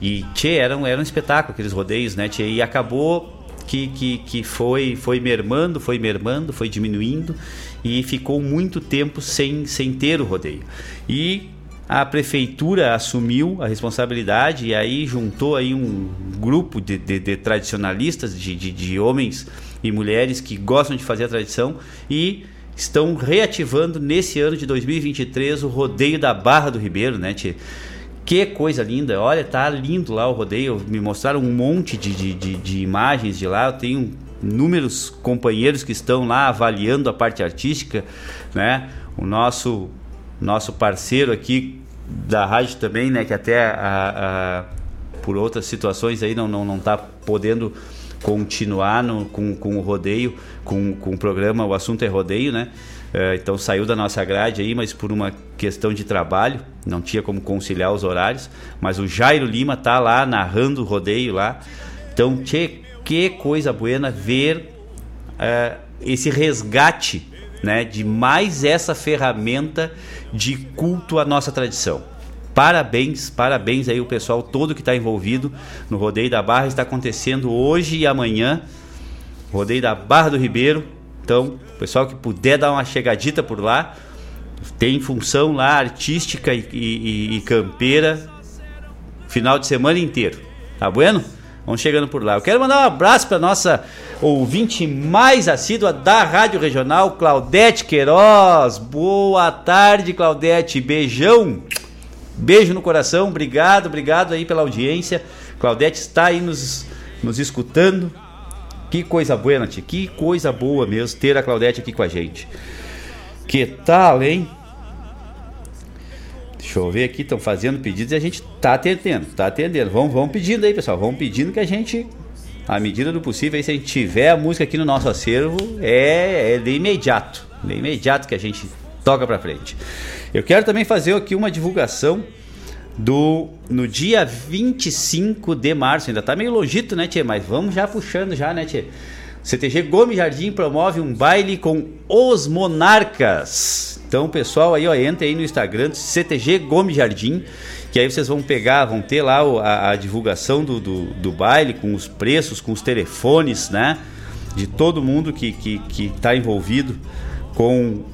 E tchê, era um, era um espetáculo aqueles rodeios, né? Tchê, e acabou que, que, que foi, foi mermando, foi mermando, foi diminuindo e ficou muito tempo sem, sem ter o rodeio. E a prefeitura assumiu a responsabilidade e aí juntou aí um grupo de, de, de tradicionalistas, de, de, de, homens e mulheres que gostam de fazer a tradição e estão reativando nesse ano de 2023 o rodeio da Barra do Ribeiro, né, tia? Que coisa linda! Olha, tá lindo lá o rodeio. Me mostraram um monte de, de, de, de imagens de lá. Eu tenho inúmeros companheiros que estão lá avaliando a parte artística, né? O nosso nosso parceiro aqui da rádio também, né? Que até a, a, por outras situações aí não não não tá podendo continuar no, com, com o rodeio, com, com o programa O Assunto é Rodeio, né? É, então saiu da nossa grade aí, mas por uma questão de trabalho, não tinha como conciliar os horários. Mas o Jairo Lima tá lá narrando o rodeio lá. Então, tchê, que coisa buena ver é, esse resgate né, de mais essa ferramenta de culto à nossa tradição. Parabéns, parabéns aí o pessoal todo que está envolvido no Rodeio da Barra. Está acontecendo hoje e amanhã. Rodeio da Barra do Ribeiro, então, o pessoal que puder dar uma chegadita por lá, tem função lá artística e, e, e campeira final de semana inteiro. Tá bueno? Vamos chegando por lá. Eu quero mandar um abraço para nossa ouvinte mais assídua da Rádio Regional, Claudete Queiroz. Boa tarde, Claudete. Beijão. Beijo no coração. Obrigado, obrigado aí pela audiência. Claudete está aí nos, nos escutando. Que coisa boa, tia. Que coisa boa mesmo ter a Claudete aqui com a gente. Que tal, hein? Deixa eu ver aqui, estão fazendo pedidos e a gente tá atendendo, tá atendendo. Vamos, vamos pedindo aí, pessoal. Vamos pedindo que a gente, à medida do possível, aí, se a gente tiver a música aqui no nosso acervo, é, é de imediato. De imediato que a gente toca pra frente. Eu quero também fazer aqui uma divulgação do no dia 25 de março. Ainda tá meio longito, né, Tchê? Mas vamos já puxando já, né, Tchê? CTG Gomes Jardim promove um baile com os Monarcas. Então, pessoal, aí ó, entra aí no Instagram CTG Gomes Jardim, que aí vocês vão pegar, vão ter lá a, a divulgação do, do, do, baile, com os preços, com os telefones, né? De todo mundo que, que, que tá envolvido com,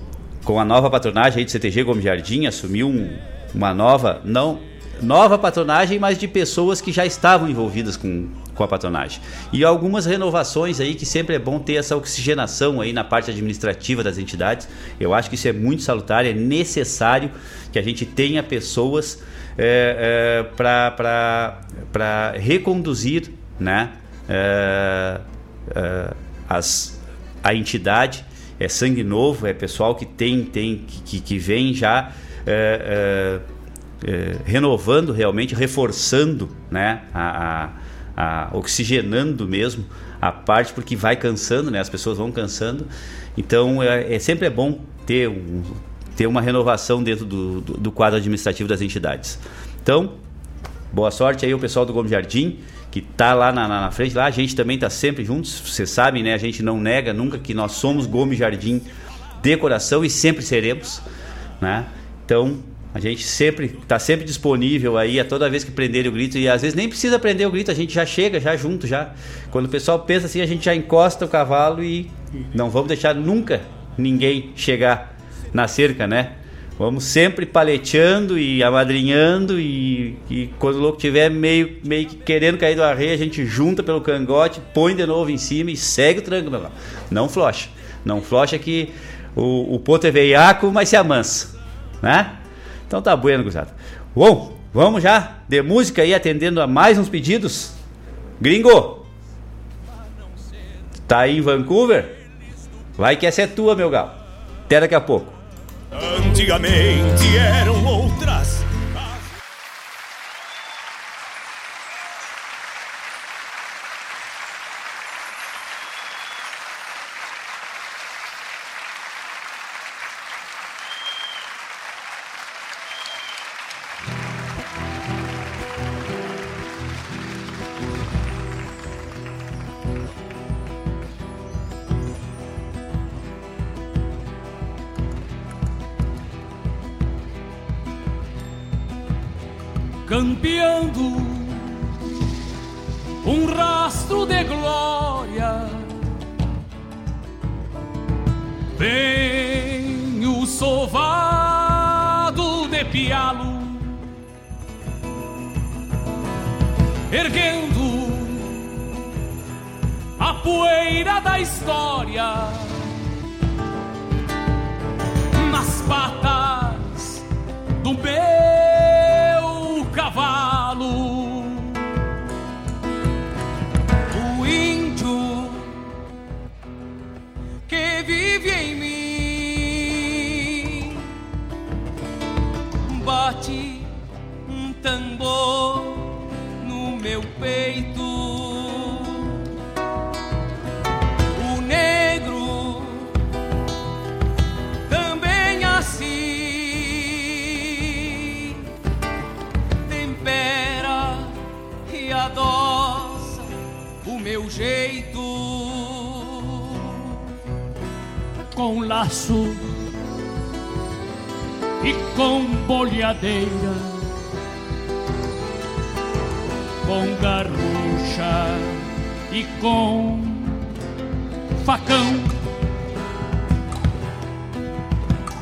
com a nova patronagem aí de CTG Gomes Jardim, assumiu um, uma nova, não nova patronagem, mas de pessoas que já estavam envolvidas com, com a patronagem. E algumas renovações aí que sempre é bom ter essa oxigenação aí na parte administrativa das entidades. Eu acho que isso é muito salutar, é necessário que a gente tenha pessoas é, é, para reconduzir né, é, é, as, a entidade. É sangue novo, é pessoal que tem, tem que, que vem já é, é, é, renovando realmente, reforçando, né, a, a, a, oxigenando mesmo a parte, porque vai cansando, né, as pessoas vão cansando. Então é, é sempre é bom ter, um, ter uma renovação dentro do, do, do quadro administrativo das entidades. Então, boa sorte aí o pessoal do Gomes Jardim que está lá na, na, frente, lá a gente também está sempre juntos, vocês sabem, né? A gente não nega nunca que nós somos Gomes Jardim de coração e sempre seremos, né? Então, a gente sempre está sempre disponível aí a toda vez que prender o grito e às vezes nem precisa prender o grito, a gente já chega já junto já. Quando o pessoal pensa assim, a gente já encosta o cavalo e não vamos deixar nunca ninguém chegar na cerca, né? Vamos sempre paleteando e amadrinhando e, e quando o louco tiver meio, meio que querendo cair do arreio, a gente junta pelo cangote, põe de novo em cima e segue o tranco, meu irmão. Não flocha. Não flocha que o, o ponto é veiaco, mas se amansa, né? Então tá bueno, gurizada. Bom, vamos já de música aí atendendo a mais uns pedidos. Gringo! Tá aí em Vancouver? Vai que essa é tua, meu galo. Até daqui a pouco. Antigamente eram outras.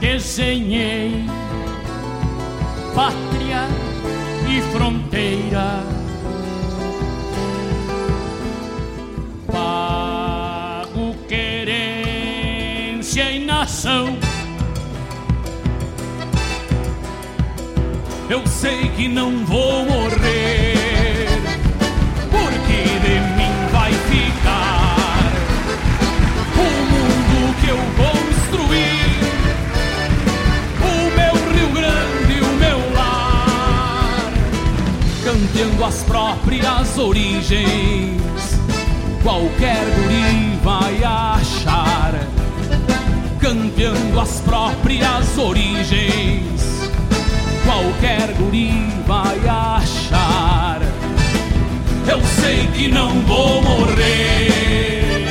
Desenhei pátria e fronteira. Pago querência e nação. Eu sei que não vou morrer, campeando as próprias origens. Qualquer guri vai achar, campeando as próprias origens. Qualquer guri vai achar. Eu sei que não vou morrer,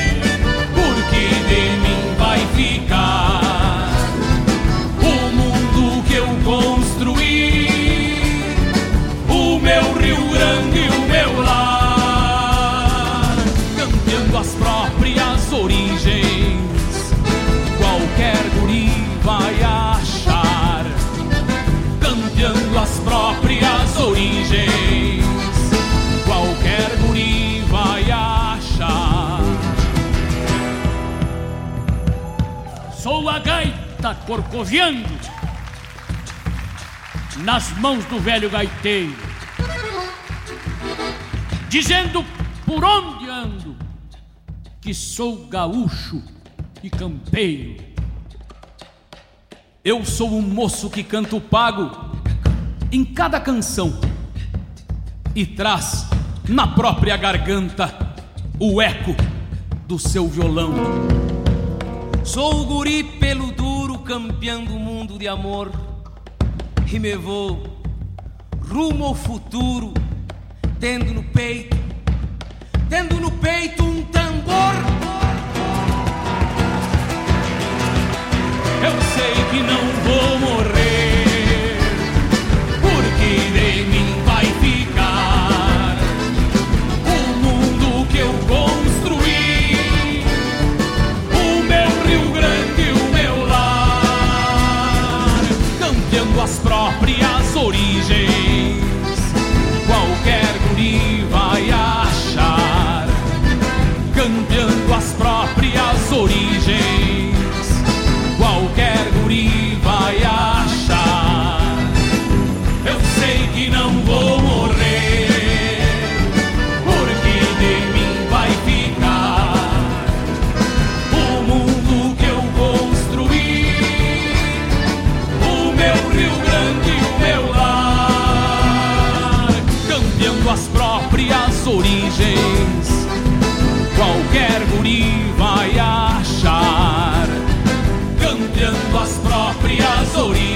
porque de mim vai ficar A gaita corcoviando nas mãos do velho gaiteiro, dizendo por onde ando que sou gaúcho e campeiro. Eu sou um moço que canto pago em cada canção e traz na própria garganta o eco do seu violão. Sou o guri pelo duro campeando o mundo de amor e me vou rumo ao futuro, tendo no peito, tendo no peito um tambor. Eu sei que não vou morrer, 勝り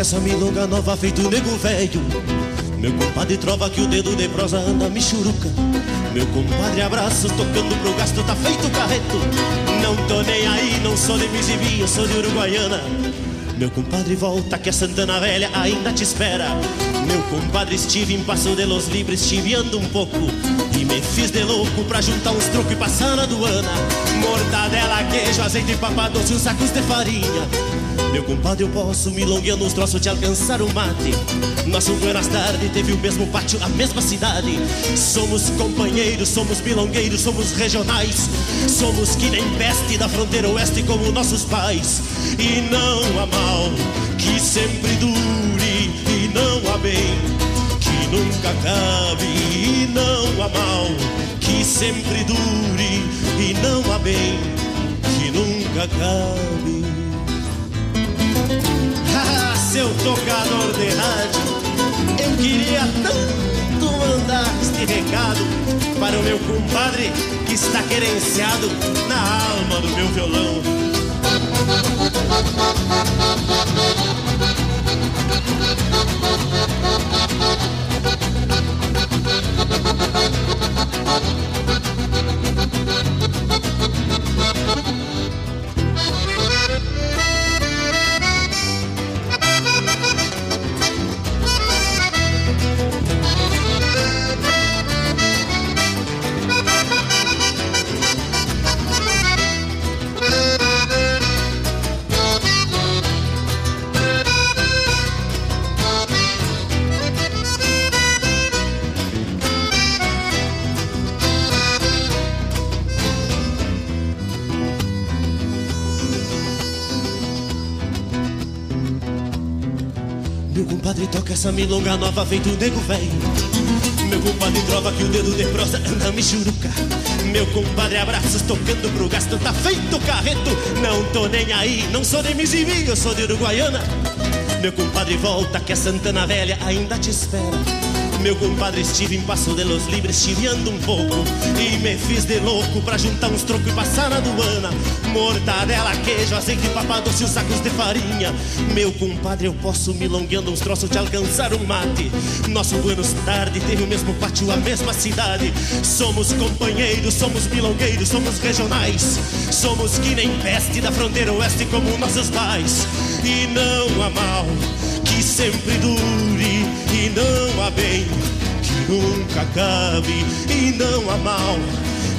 essa milonga nova feito nego velho. Meu compadre trova que o dedo de prosa anda michuruca. Meu compadre abraços tocando pro gasto tá feito carreto. Não tô nem aí, não sou de Misibi, eu sou de Uruguaiana. Meu compadre volta que a Santana Velha ainda te espera. Meu compadre estive em Passo de los Libres, chiviando um pouco. E me fiz de louco pra juntar uns trocos e passar na aduana. Mortadela, queijo, azeite papadoce, uns sacos de farinha. Meu compadre, eu posso milongueando uns troços te alcançar o mate. Nosso Buenas Tarde teve o mesmo pátio, a mesma cidade. Somos companheiros, somos milongueiros, somos regionais. Somos que nem peste da fronteira oeste como nossos pais. E não há mal que sempre dure, e não há bem que nunca acabe. E não há mal que sempre dure, e não há bem que nunca acabe. Seu tocador de rádio, eu queria tanto mandar este recado para o meu compadre que está querenciado na alma do meu violão. Essa milonga nova nego velho. Meu compadre trova que o dedo de prosa anda michuruca. Meu compadre abraços tocando pro gasto, tá feito carreto. Não tô nem aí, não sou de Misibi, eu sou de Uruguaiana. Meu compadre volta que a Santana Velha ainda te espera. Meu compadre estive em Passo de los Libres chiviando um pouco E me fiz de louco pra juntar uns trocos e passar na aduana Mortadela, queijo, azeite, papadoce e os sacos de farinha. Meu compadre, eu posso milongueando uns troços te alcançar um mate. Nosso Buenos Tarde teve o mesmo pátio, a mesma cidade. Somos companheiros, somos milongueiros, somos regionais. Somos que nem peste da fronteira oeste como nossos pais. E não há mal que sempre dure e não há bem que nunca acabe. E não há mal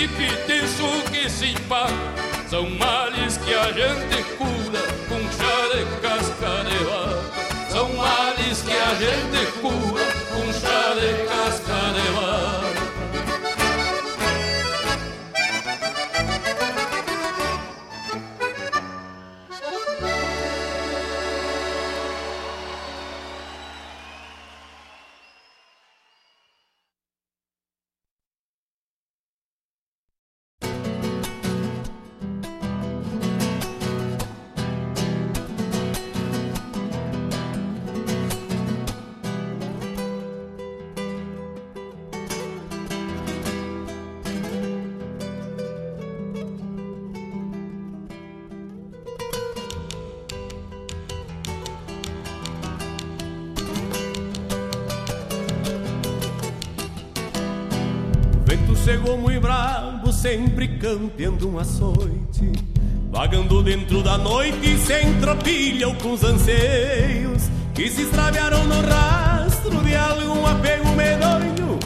Ovo e sempre campeando um açoite Vagando dentro da noite, sem tropilha ou com os anseios Que se extraviaram no rastro de algum apego medonho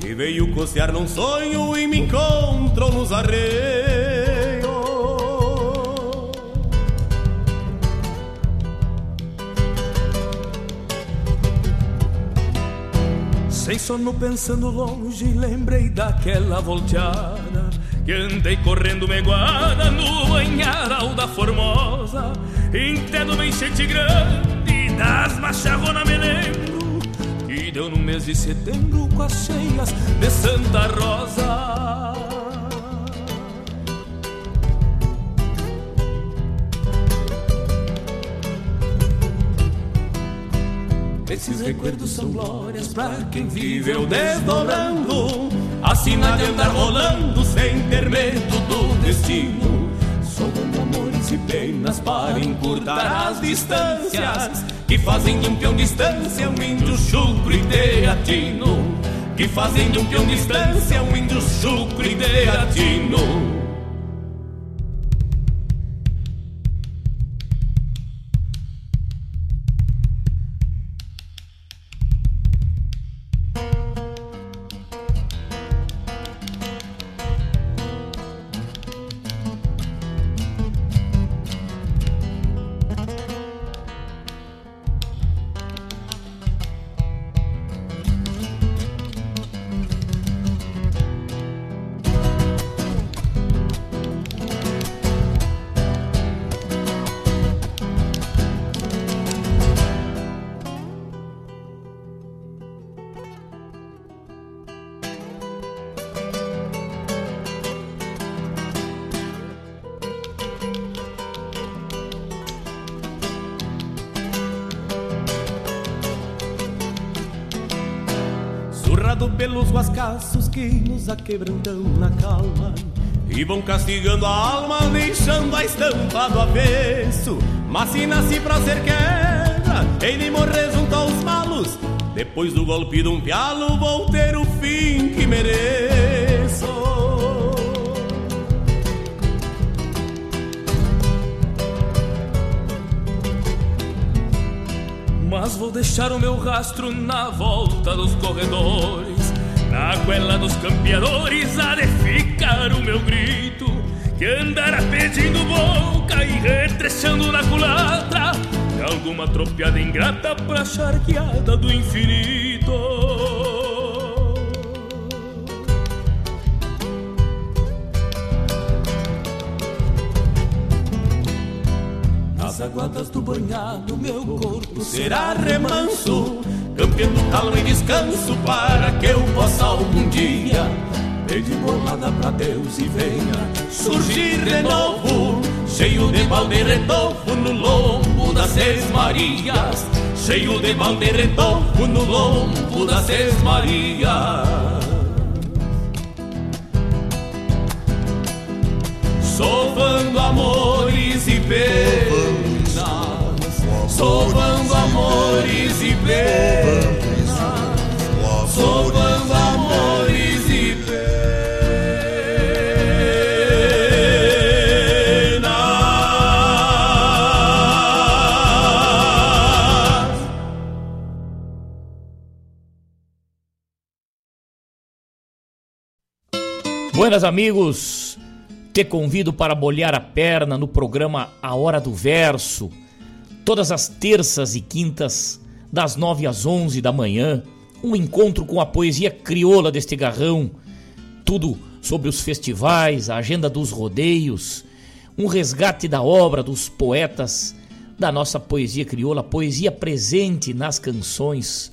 Que veio cocear num sonho e me encontrou nos arreios. Sem sono pensando longe, lembrei daquela volteada Que andei correndo meguada no banharal da Formosa Entendo uma enchente grande das macharronas me lembro Que deu no mês de setembro com as cheias de Santa Rosa. Esses recuerdos são glórias pra quem viveu desdobrando Assina de andar rolando sem ter medo do destino. Somando amores e penas para encurtar as distâncias Que fazem de um peão distância um índio chucro e teatino. Que fazem de um peão distância um índio chucro e teatino pelos guascaços que nos aquebrantam na calma. E vão castigando a alma, deixando a estampa do avesso. Mas se nasci pra ser queda, hei de morrer junto aos malos. Depois do golpe de um pialo, vou ter o fim que mereço. Mas vou deixar o meu rastro na volta dos corredores Na goela dos campeadores há de ficar o meu grito Que andará pedindo boca e retrechando na culatra De alguma tropiada ingrata pra charqueada do infinito banhado, meu corpo será remanso, campeando calma e descanso para que eu possa algum dia pedir bolada pra Deus e venha surgir de novo, cheio de balde retofo no lombo das Seis Marias, cheio de balde retofo no lombo das Seis Marias. Sovando amores e penas Sovando amores e penas. Sovando amores e penas. Buenas amigos, te convido para bolhar a perna no programa A Hora do Verso, todas as terças e quintas, das 9 às 11 da manhã, um encontro com a poesia crioula deste garrão, tudo sobre os festivais, a agenda dos rodeios, um resgate da obra dos poetas da nossa poesia crioula, poesia presente nas canções.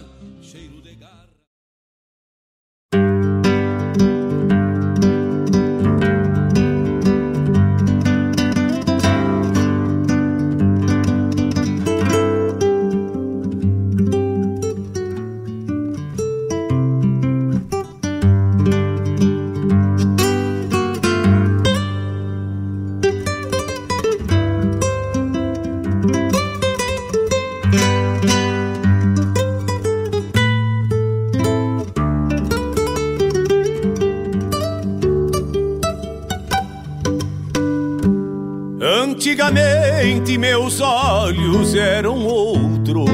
Antigamente meus olhos eram outros,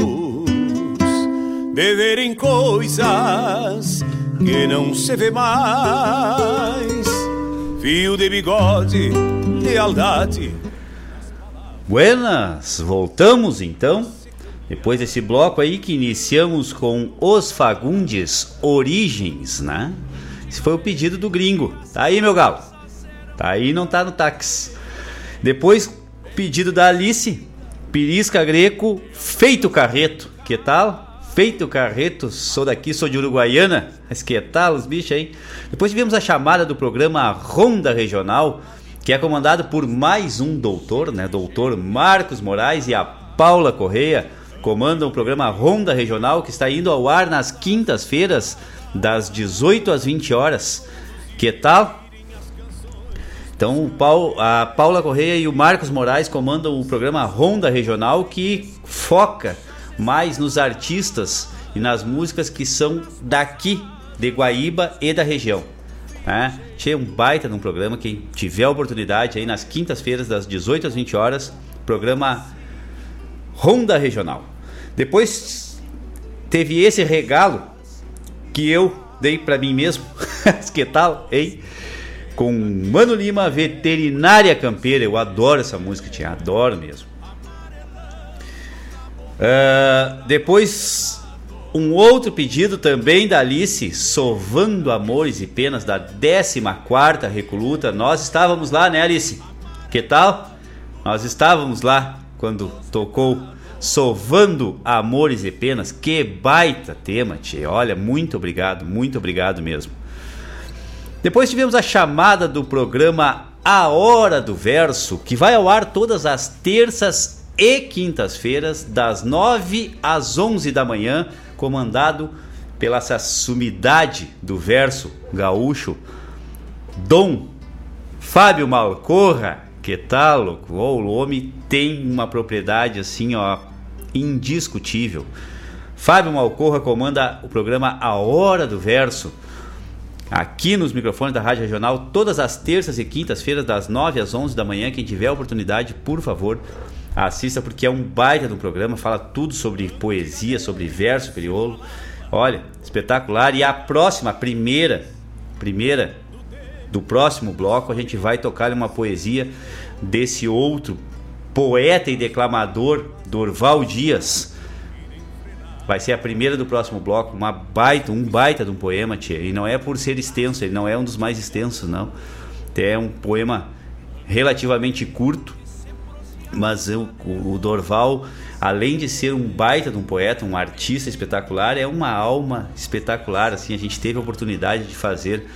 de verem coisas que não se vê mais. Fio de bigode, lealdade. Buenas, voltamos então. Depois desse bloco aí que iniciamos com Os Fagundes Origens, né? Esse foi o pedido do gringo. Tá aí, meu galo. Tá aí, não tá no táxi. Depois, pedido da Alice, Pirisca Greco, Feito Carreto. Que tal? Feito Carreto, sou daqui, sou de Uruguaiana. Mas que tal os bichos aí? Depois tivemos a chamada do programa Ronda Regional, que é comandado por mais um doutor, né? Doutor Marcos Moraes e a Paula Correia. Comandam o programa Ronda Regional, que está indo ao ar nas quintas-feiras, das 18 às 20 horas. Que tal? Então, o Paul, a Paula Correia e o Marcos Moraes comandam o programa Ronda Regional, que foca mais nos artistas e nas músicas que são daqui, de Guaíba e da região. Tinha um baita num programa, quem tiver a oportunidade aí nas quintas-feiras, das 18 às 20 horas, programa Ronda Regional. Depois teve esse regalo que eu dei para mim mesmo. que tal, hein? Com Mano Lima, Veterinária Campeira. Eu adoro essa música, tinha, adoro mesmo. Uh, depois, um outro pedido também da Alice, Sovando Amores e Penas, da 14 Recoluta. Nós estávamos lá, né, Alice? Que tal? Nós estávamos lá quando tocou Sovando Amores e Penas. Que baita tema, tchê. Olha, muito obrigado, muito obrigado mesmo. Depois tivemos a chamada do programa A Hora do Verso, que vai ao ar todas as terças e quintas-feiras, das 9 às 11 da manhã, comandado pela essa sumidade do verso gaúcho, Dom Fábio Malcorra, que tal, louco? Oh, o homem tem uma propriedade assim, ó, indiscutível. Fábio Malcorra comanda o programa A Hora do Verso, aqui nos microfones da Rádio Regional, todas as terças e quintas-feiras, das 9 às 11 da manhã. Quem tiver a oportunidade, por favor, assista, porque é um baita do programa, fala tudo sobre poesia, sobre verso crioulo. Olha, espetacular. E a próxima, a primeira, primeira do próximo bloco, a gente vai tocar uma poesia desse outro poeta e declamador, Dorval Dias. Vai ser a primeira do próximo bloco, uma baita, um baita de um poema, tia. E não é por ser extenso, ele não é um dos mais extensos, não. É um poema relativamente curto, mas o, o Dorval, além de ser um baita de um poeta, um artista espetacular, é uma alma espetacular. Assim, a gente teve a oportunidade de fazer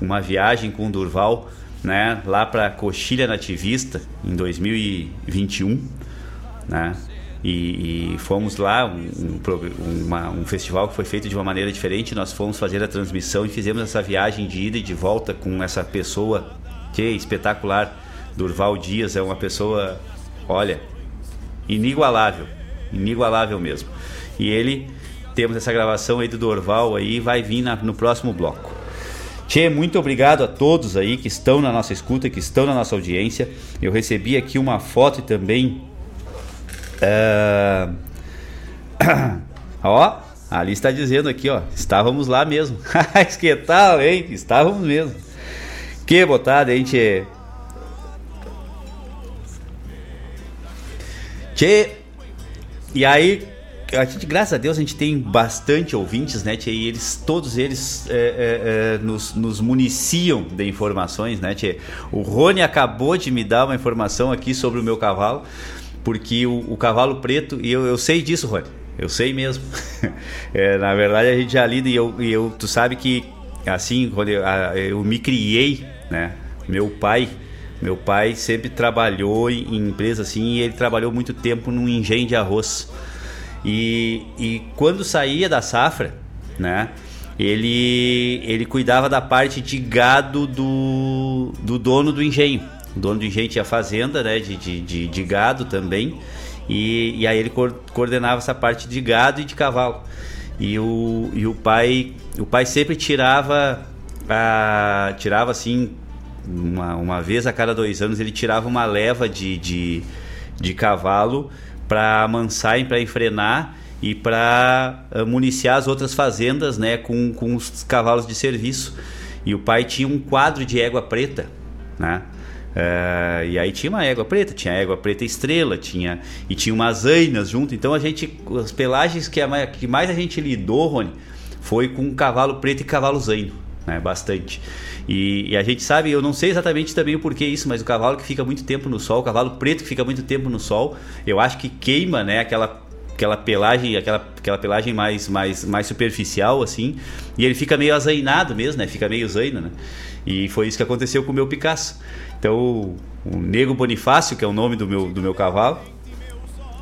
uma viagem com o Durval, né, lá para Coxilha Nativista em 2021, né? E, e fomos lá, um, um, uma, um, festival que foi feito de uma maneira diferente. Nós fomos fazer a transmissão e fizemos essa viagem de ida e de volta com essa pessoa que é espetacular. Durval Dias é uma pessoa, olha, inigualável, inigualável mesmo. E ele, temos essa gravação aí do Dorval aí, vai vir na, no próximo bloco. Tchê, muito obrigado a todos aí que estão na nossa escuta, que estão na nossa audiência. Eu recebi aqui uma foto e também Uh... ó, ali está dizendo aqui, ó, estávamos lá mesmo. que tal, hein? Estávamos mesmo. Que botada, hein, tchê? Tchê. E aí, a gente, graças a Deus, a gente tem bastante ouvintes, né, tchê? E eles, todos eles é, é, é, nos, nos municiam de informações, né, tchê? O Rony acabou de me dar uma informação aqui sobre o meu cavalo porque o, o cavalo preto, e eu, eu sei disso, Rony, eu sei mesmo. é, na verdade, a gente já lida e eu, e eu, tu sabe que assim, quando eu, eu me criei, né? Meu pai, meu pai sempre trabalhou em empresa assim e ele trabalhou muito tempo num engenho de arroz. E, e quando saía da safra, né? Ele, ele cuidava da parte de gado do, do dono do engenho. Dono do engenho tinha fazenda, né, de, de, de, de gado também, e, e aí ele coordenava essa parte de gado e de cavalo. E o, e o pai o pai sempre tirava a, tirava assim uma, uma vez a cada dois anos ele tirava uma leva de, de, de cavalo para amansar e para enfrenar e para uh, municiar as outras fazendas né com, com os cavalos de serviço. E o pai tinha um quadro de égua preta né é, e aí tinha uma égua preta, tinha égua preta estrela, tinha e tinha umas ainas junto. Então a gente, as pelagens que, a, que mais a gente lidou, Rony, foi com cavalo preto e cavalo zaino, né? Bastante. E, e, a gente sabe, eu não sei exatamente também o porquê isso, mas o cavalo que fica muito tempo no sol, o cavalo preto que fica muito tempo no sol, eu acho que queima, né? Aquela aquela pelagem, aquela, aquela pelagem mais, mais, mais superficial, assim, e ele fica meio azainado mesmo, né? Fica meio zaino, né? E foi isso que aconteceu com o meu Picasso. Então, o Nego Bonifácio, que é o nome do meu, do meu cavalo,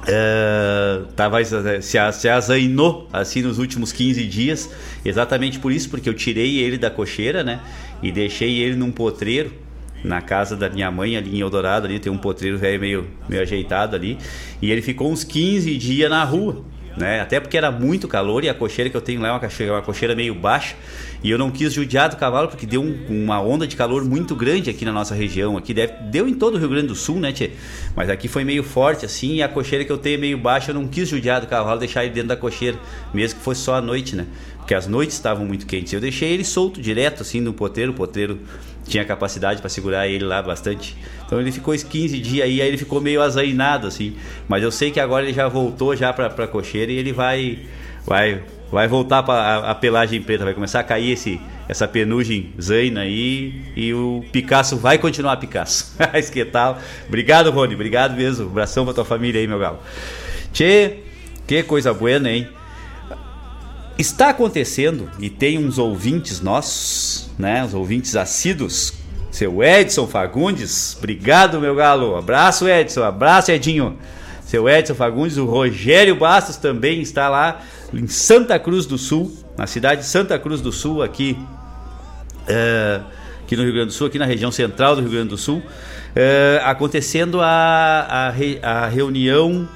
é, tava, se, se azainou assim nos últimos 15 dias, exatamente por isso, porque eu tirei ele da cocheira, né? E deixei ele num potreiro na casa da minha mãe ali em Eldorado, ali tem um potreiro velho meio, meio ajeitado ali, e ele ficou uns 15 dias na rua né? Até porque era muito calor e a cocheira que eu tenho lá é uma cocheira, uma cocheira meio baixa e eu não quis judiar do cavalo porque deu um, uma onda de calor muito grande aqui na nossa região. Aqui deve, deu em todo o Rio Grande do Sul, né, tchê? Mas aqui foi meio forte assim e a cocheira que eu tenho é meio baixa, eu não quis judiar do cavalo, deixar ele dentro da cocheira, mesmo que fosse só à noite, né? Porque as noites estavam muito quentes. Eu deixei ele solto direto assim no potreiro, o potreiro tinha capacidade para segurar ele lá bastante. Então ele ficou 15 dias aí, aí ele ficou meio azainado assim. Mas eu sei que agora ele já voltou já para para cocheira e ele vai vai vai voltar para a, pelagem preta, vai começar a cair esse essa penugem zaina aí e o Picasso vai continuar Picasso. que tal? Obrigado, Rony, obrigado mesmo. Um abração para tua família aí, meu galo. Tchê, que coisa boa, hein? Está acontecendo e tem uns ouvintes nossos, né? Os ouvintes assíduos. Seu Edson Fagundes, obrigado, meu galo. Abraço, Edson. Abraço, Edinho. Seu Edson Fagundes, o Rogério Bastos também está lá em Santa Cruz do Sul, na cidade de Santa Cruz do Sul, aqui, é, aqui no Rio Grande do Sul, aqui na região central do Rio Grande do Sul, é, acontecendo a, a, a reunião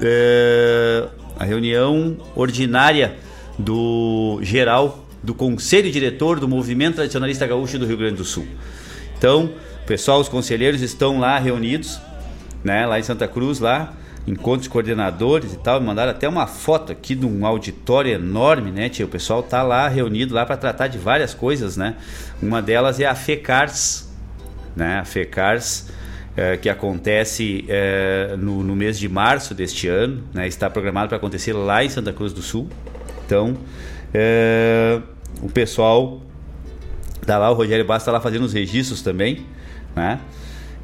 é, a reunião ordinária do geral do Conselho Diretor do Movimento Tradicionalista Gaúcho do Rio Grande do Sul. Então, pessoal, os conselheiros estão lá reunidos, né, lá em Santa Cruz, lá, encontros coordenadores e tal, mandaram até uma foto aqui de um auditório enorme, né, tia? O pessoal tá lá reunido lá para tratar de várias coisas, né? Uma delas é a FECARS, né? A FECARS, é, que acontece é, no, no, mês de março deste ano, né? Está programado para acontecer lá em Santa Cruz do Sul. Então, é, o pessoal tá lá, o Rogério Bastos está lá fazendo os registros também, né?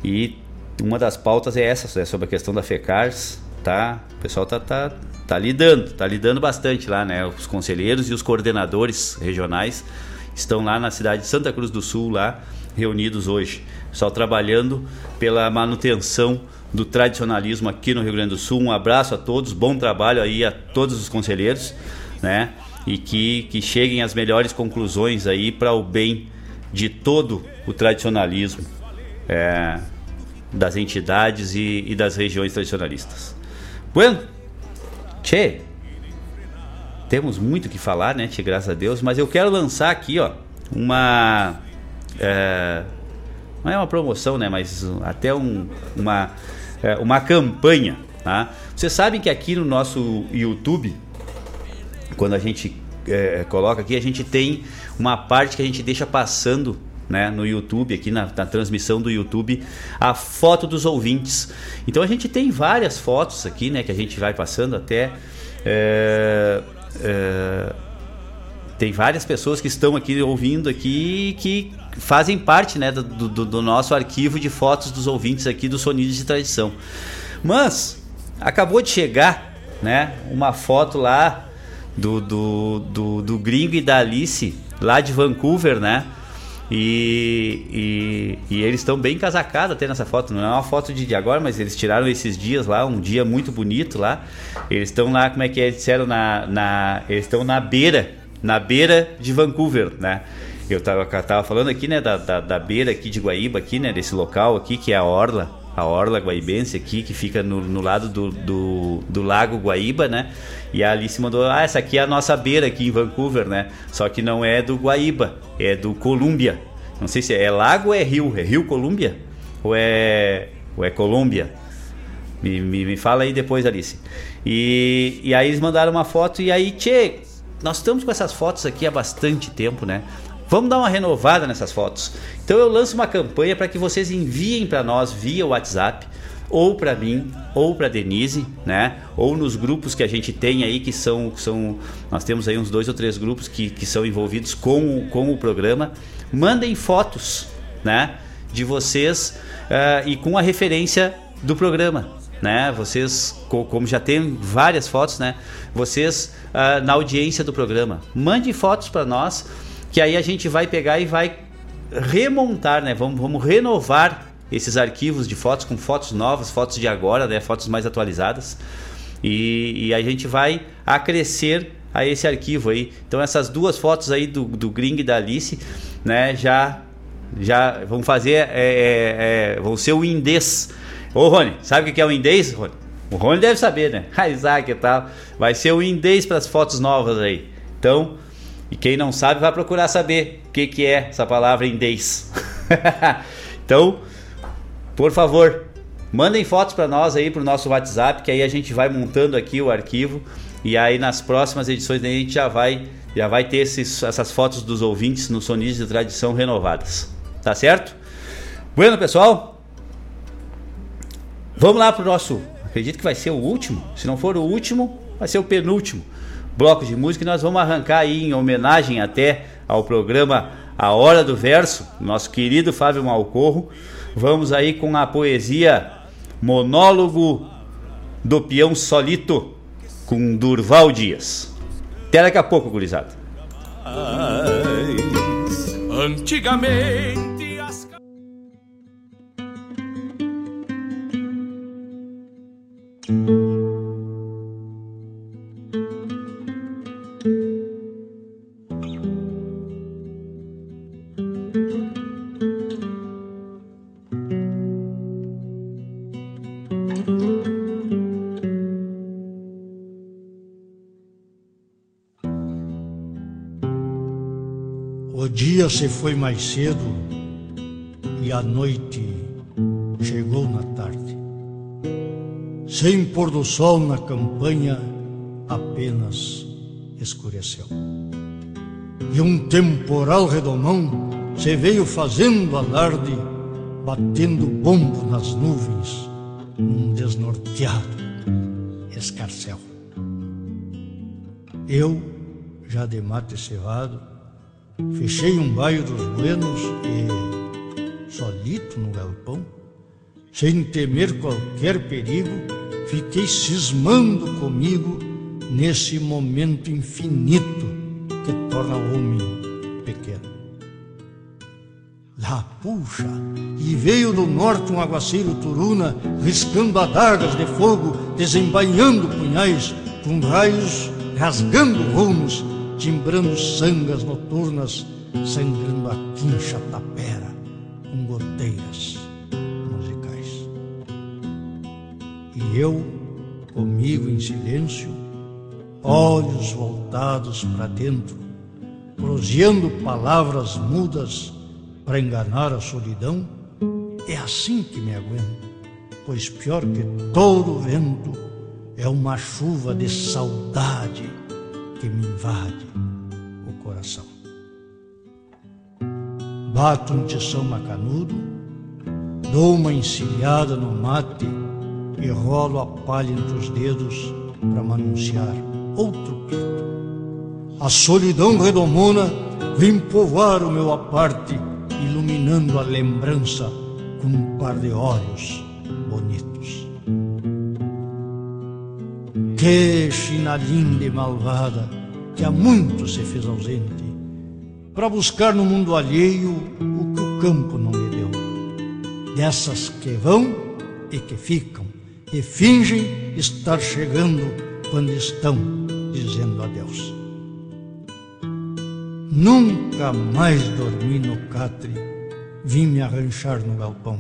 E uma das pautas é essa, é sobre a questão da FECARS, tá? O pessoal tá, tá, tá lidando, tá lidando bastante lá, né? Os conselheiros e os coordenadores regionais estão lá na cidade de Santa Cruz do Sul, lá reunidos hoje. Só trabalhando pela manutenção do tradicionalismo aqui no Rio Grande do Sul. Um abraço a todos, bom trabalho aí a todos os conselheiros, né? E que, que cheguem às melhores conclusões aí para o bem de todo o tradicionalismo. É, das entidades e, e das regiões tradicionalistas. Bueno, Tchê, temos muito que falar, né, Tchê, graças a Deus, mas eu quero lançar aqui, ó, uma. É, não é uma promoção, né, mas até um, uma, é, uma campanha. Tá? Vocês sabem que aqui no nosso YouTube, quando a gente é, coloca aqui, a gente tem uma parte que a gente deixa passando né, no YouTube, aqui na, na, transmissão do YouTube, a foto dos ouvintes. Então a gente tem várias fotos aqui, né, que a gente vai passando até. É, é, tem várias pessoas que estão aqui ouvindo aqui que fazem parte né, do, do, do nosso arquivo de fotos dos ouvintes aqui do Sonidos de Tradição. Mas acabou de chegar né, uma foto lá do, do, do, do Gringo e da Alice, lá de Vancouver, né? E, e, e, eles estão bem casacados até nessa foto. Não é uma foto de agora, mas eles tiraram esses dias lá, um dia muito bonito lá. Eles estão lá, como é que é? Disseram na, na eles estão na beira, na beira de Vancouver, né? Eu tava, tava falando aqui, né, da, da, da beira aqui de Guaíba, aqui, né, desse local aqui que é a Orla, a Orla Guaibense aqui, que fica no, no lado do, do, do, Lago Guaíba, né? E a Alice mandou, ah, essa aqui é a nossa beira aqui em Vancouver, né? Só que não é do Guaíba, é do Colômbia. Não sei se é lago ou é rio, é Rio Colômbia? Ou é, ou é Colômbia? Me, me, me fala aí depois, Alice. E, e aí eles mandaram uma foto e aí, tchê, nós estamos com essas fotos aqui há bastante tempo, né? Vamos dar uma renovada nessas fotos. Então eu lanço uma campanha para que vocês enviem para nós via WhatsApp ou para mim ou para Denise, né? Ou nos grupos que a gente tem aí que são, são nós temos aí uns dois ou três grupos que, que são envolvidos com, com o programa. Mandem fotos, né? De vocês uh, e com a referência do programa, né? Vocês, como já tem várias fotos, né? Vocês uh, na audiência do programa, mande fotos para nós que aí a gente vai pegar e vai remontar, né? Vamos, vamos renovar esses arquivos de fotos com fotos novas, fotos de agora, né? Fotos mais atualizadas. E, e a gente vai acrescer a esse arquivo aí. Então essas duas fotos aí do, do Gring e da Alice, né? Já, já vão fazer, é, é, é, vão ser o indês. Ô Rony, sabe o que é o indês, Rony? O Rony deve saber, né? Isaac e tal. Vai ser o indês para as fotos novas aí. Então, e quem não sabe vai procurar saber o que, que é essa palavra indês. então, por favor, mandem fotos para nós aí pro nosso WhatsApp, que aí a gente vai montando aqui o arquivo e aí nas próximas edições a gente já vai já vai ter esses, essas fotos dos ouvintes no Sonis de Tradição renovadas. Tá certo? Bueno, pessoal, vamos lá pro nosso. Acredito que vai ser o último. Se não for o último, vai ser o penúltimo bloco de música e nós vamos arrancar aí em homenagem até ao programa A Hora do Verso, nosso querido Fábio Malcorro. Vamos aí com a poesia Monólogo do peão Solito com Durval Dias. Até daqui a pouco, gurizada. Antigamente dia se foi mais cedo e a noite chegou na tarde. Sem pôr do sol na campanha, apenas escureceu. E um temporal redomão se veio fazendo alarde, batendo bombo nas nuvens, num desnorteado escarcel. Eu, já de mate cevado, Fechei um baio dos buenos e, solito no galpão, sem temer qualquer perigo, fiquei cismando comigo nesse momento infinito que torna o homem pequeno. Lá, puxa, e veio do norte um aguaceiro turuna, riscando adagas de fogo, desembainhando punhais, com raios rasgando rumos timbrando sangas noturnas, sangrando a quincha tapera com goteiras musicais. E eu, comigo em silêncio, olhos voltados para dentro, proseando palavras mudas para enganar a solidão, é assim que me aguento, pois pior que todo vento é uma chuva de saudade que me invade o coração. Bato um tição macanudo, dou uma encilhada no mate e rolo a palha entre os dedos para manunciar outro pito. A solidão redomona vem povoar o meu aparte, iluminando a lembrança com um par de olhos bonitos. Que China linda e malvada, que há muito se fez ausente, para buscar no mundo alheio o que o campo não lhe deu. Dessas que vão e que ficam, e fingem estar chegando quando estão dizendo adeus. Nunca mais dormi no catre, vim me arranchar no galpão,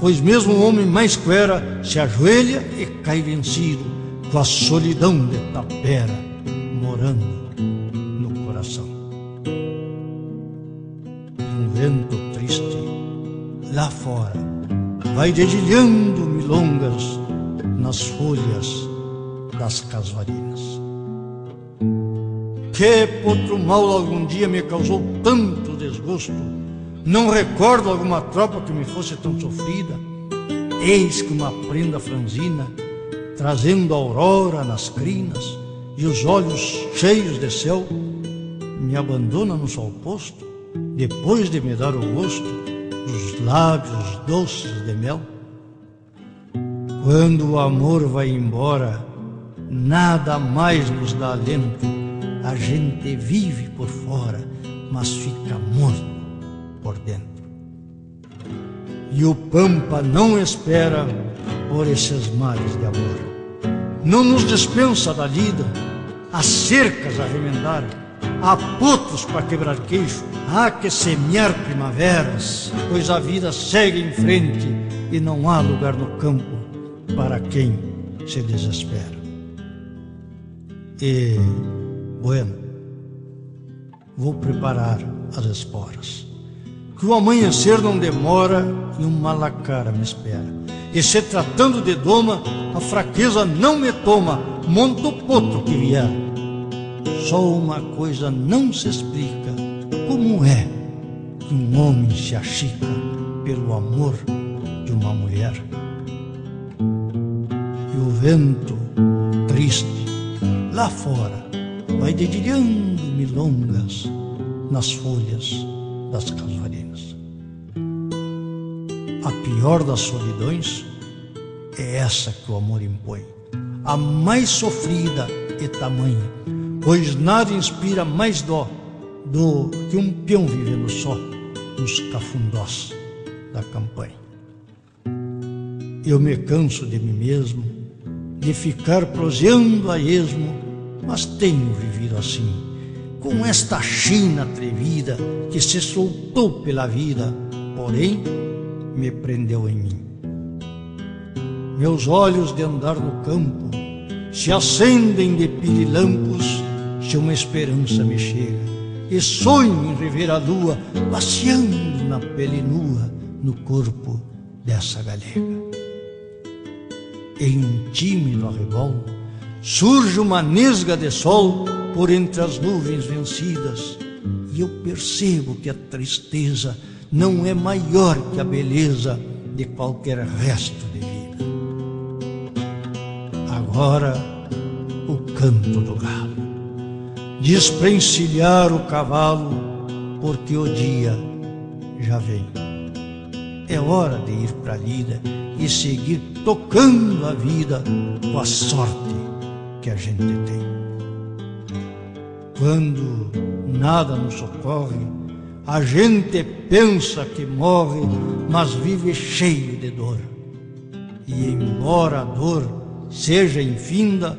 pois mesmo o homem mais cuera se ajoelha e cai vencido com a solidão de tapera morando no coração. Um vento triste lá fora vai dedilhando milongas nas folhas das casuarinas. Que potro mal algum dia me causou tanto desgosto, não recordo alguma tropa que me fosse tão sofrida. Eis que uma prenda franzina trazendo a aurora nas crinas e os olhos cheios de céu, me abandona no sol posto, depois de me dar o gosto dos lábios doces de mel. Quando o amor vai embora, nada mais nos dá alento, a gente vive por fora, mas fica morto por dentro. E o pampa não espera por esses mares de amor não nos dispensa da lida, há cercas a remendar, há potros para quebrar queixo, há que semear primaveras, pois a vida segue em frente e não há lugar no campo para quem se desespera. E, bueno, vou preparar as esporas, que o amanhecer não demora e um malacara me espera. E se tratando de doma, a fraqueza não me toma, monto potro que vier. Só uma coisa não se explica: como é que um homem se achica pelo amor de uma mulher? E o vento, triste, lá fora, vai dedilhando milongas nas folhas das casuarinas. Pior das solidões é essa que o amor impõe. a mais sofrida e tamanha, pois nada inspira mais dó do que um peão vivendo só nos cafundós da campanha. Eu me canso de mim mesmo, de ficar proseando a esmo, mas tenho vivido assim, com esta china atrevida que se soltou pela vida, porém me prendeu em mim. Meus olhos de andar no campo se acendem de pirilampos se uma esperança me chega e sonho em rever a lua passeando na pele nua no corpo dessa galega. Em um tímido arrebol surge uma nesga de sol por entre as nuvens vencidas e eu percebo que a tristeza não é maior que a beleza de qualquer resto de vida. Agora o canto do galo desprencilhar o cavalo, porque o dia já vem. É hora de ir para a lida e seguir tocando a vida com a sorte que a gente tem. Quando nada nos socorre, a gente pensa que morre, mas vive cheio de dor. E embora a dor seja infinda,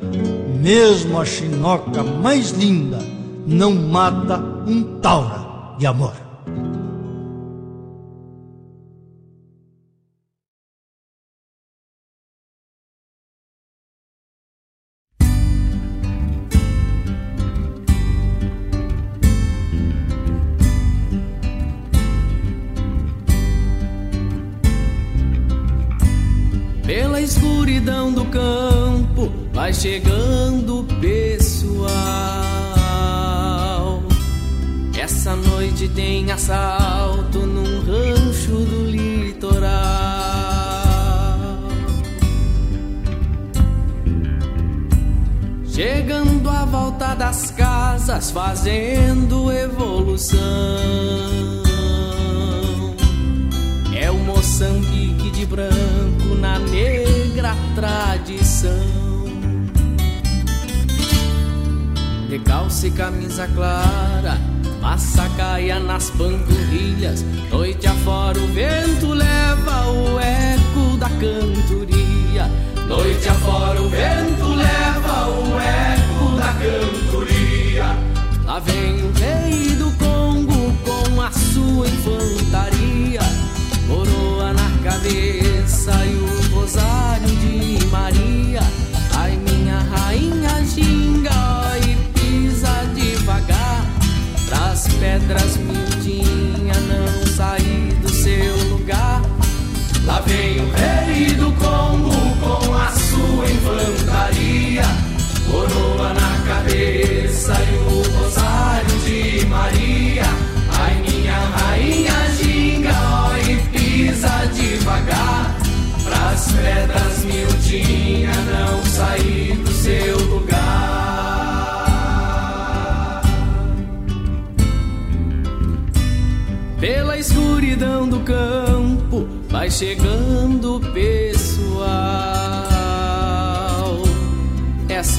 mesmo a chinoca mais linda não mata um taura de amor.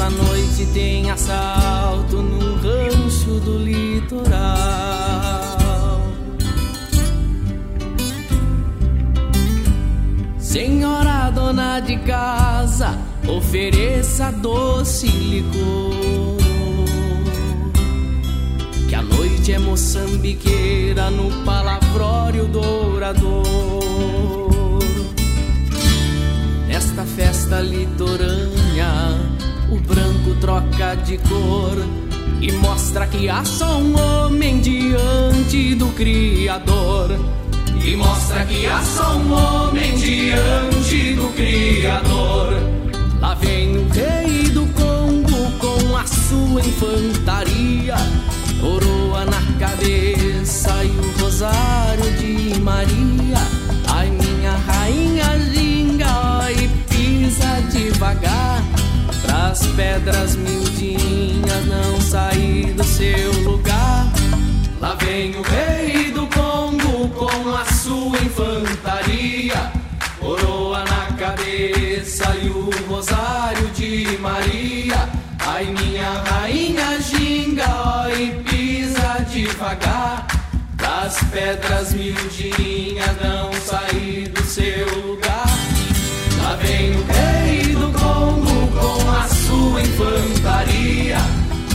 Essa noite tem assalto no rancho do litoral. Senhora dona de casa, ofereça doce licor. Que a noite é moçambiqueira no palavrório dourador. Nesta festa litorânea, branco troca de cor e mostra que há só um homem diante do Criador. E mostra que há só um homem diante do Criador. Lá vem o rei do Congo com a sua infantaria, coroa na cabeça e o rosário de Maria. Ai, minha rainha linda, e pisa devagar as pedras miudinhas não sair do seu lugar. Lá vem o rei do Congo com a sua infantaria, coroa na cabeça e o rosário de Maria. Ai, minha rainha ginga, ó, e pisa devagar, das pedras miudinhas não sair do seu infantaria,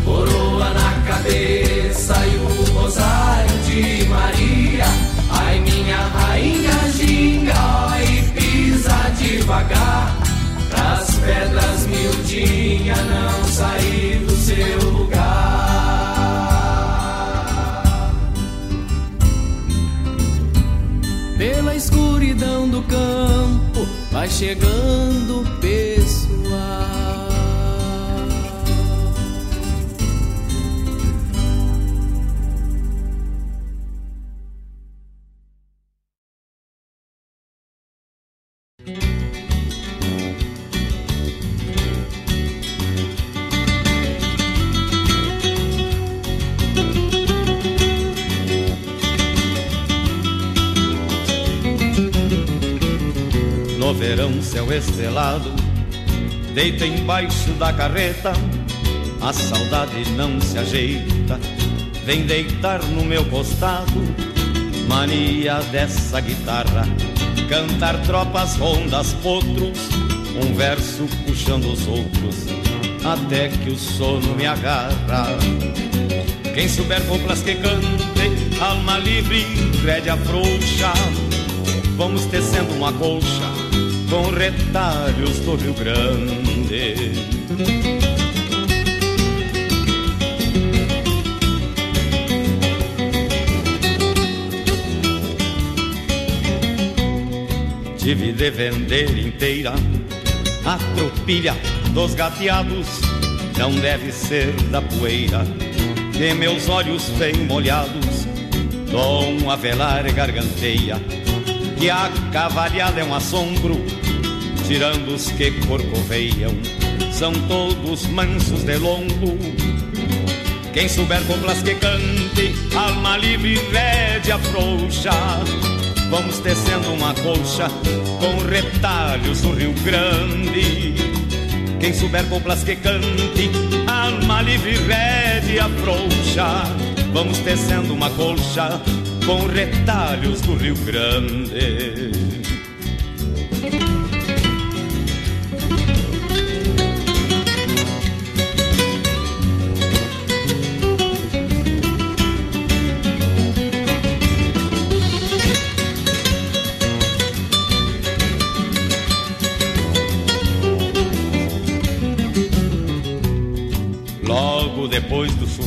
coroa na cabeça e o rosário de Maria. Ai, minha rainha ginga, e pisa devagar, pras pedras miudinhas não sair do seu lugar. Pela escuridão do campo vai chegando o pessoal. Céu estrelado, deita embaixo da carreta, a saudade não se ajeita, vem deitar no meu costado, mania dessa guitarra, cantar tropas, rondas, potros, um verso puxando os outros, até que o sono me agarra. Quem souber coplas que cante, alma livre, rédea frouxa, vamos tecendo uma colcha com retalhos do Rio Grande. Tive de vender inteira a tropilha dos gateados, não deve ser da poeira que meus olhos bem molhados Dom a velar garganteia que a cavalhada é um assombro, tirando os que corcoveiam, são todos mansos de longo. Quem souber coplas que cante, alma livre, rédea frouxa, vamos tecendo uma colcha com retalhos do Rio Grande. Quem souber coplas que cante, alma livre, rédea frouxa, vamos tecendo uma colcha com retalhos do Rio Grande.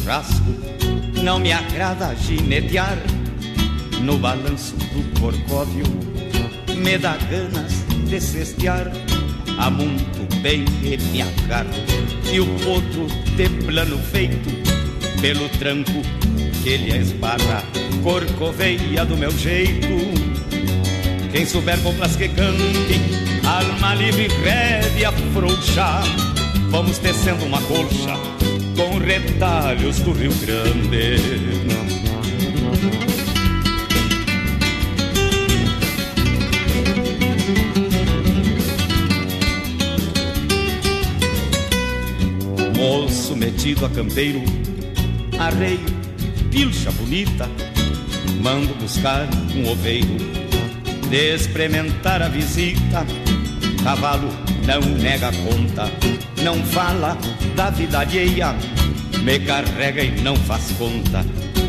Churrasco, não me agrada ginetear no balanço do corcóvio. Me dá ganas de cestear a muito bem e me agarro e o potro de plano feito pelo tranco que ele esbarra corcoveia do meu jeito. Quem souber coplas que cante alma livre rédea frouxa vamos tecendo uma colcha com retalhos do Rio Grande. Moço metido a campeiro, arreio, pilcha bonita, mando buscar um oveiro, de experimentar a visita, cavalo não nega conta, não fala da vida alheia, me carrega e não faz conta,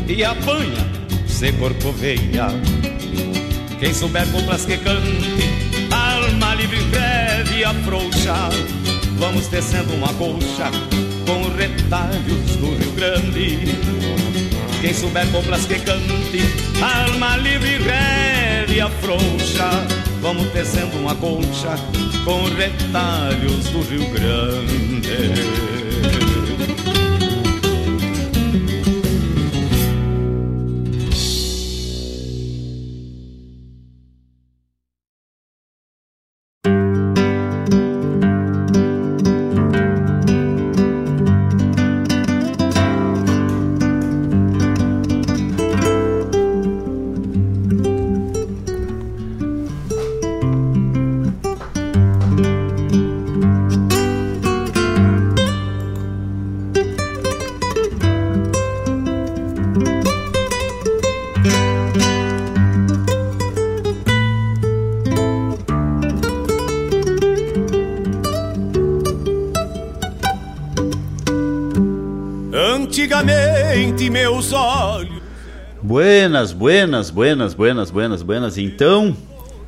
e apanha, se corcoveia. Quem souber coplas que cante, alma livre, breve, afrouxa, vamos tecendo uma colcha com retalhos do Rio Grande. Quem souber coplas que cante, alma livre, rédea frouxa, vamos tecendo uma colcha com retalhos do Rio Grande. Buenas, buenas, buenas, buenas, buenas, buenas. Então,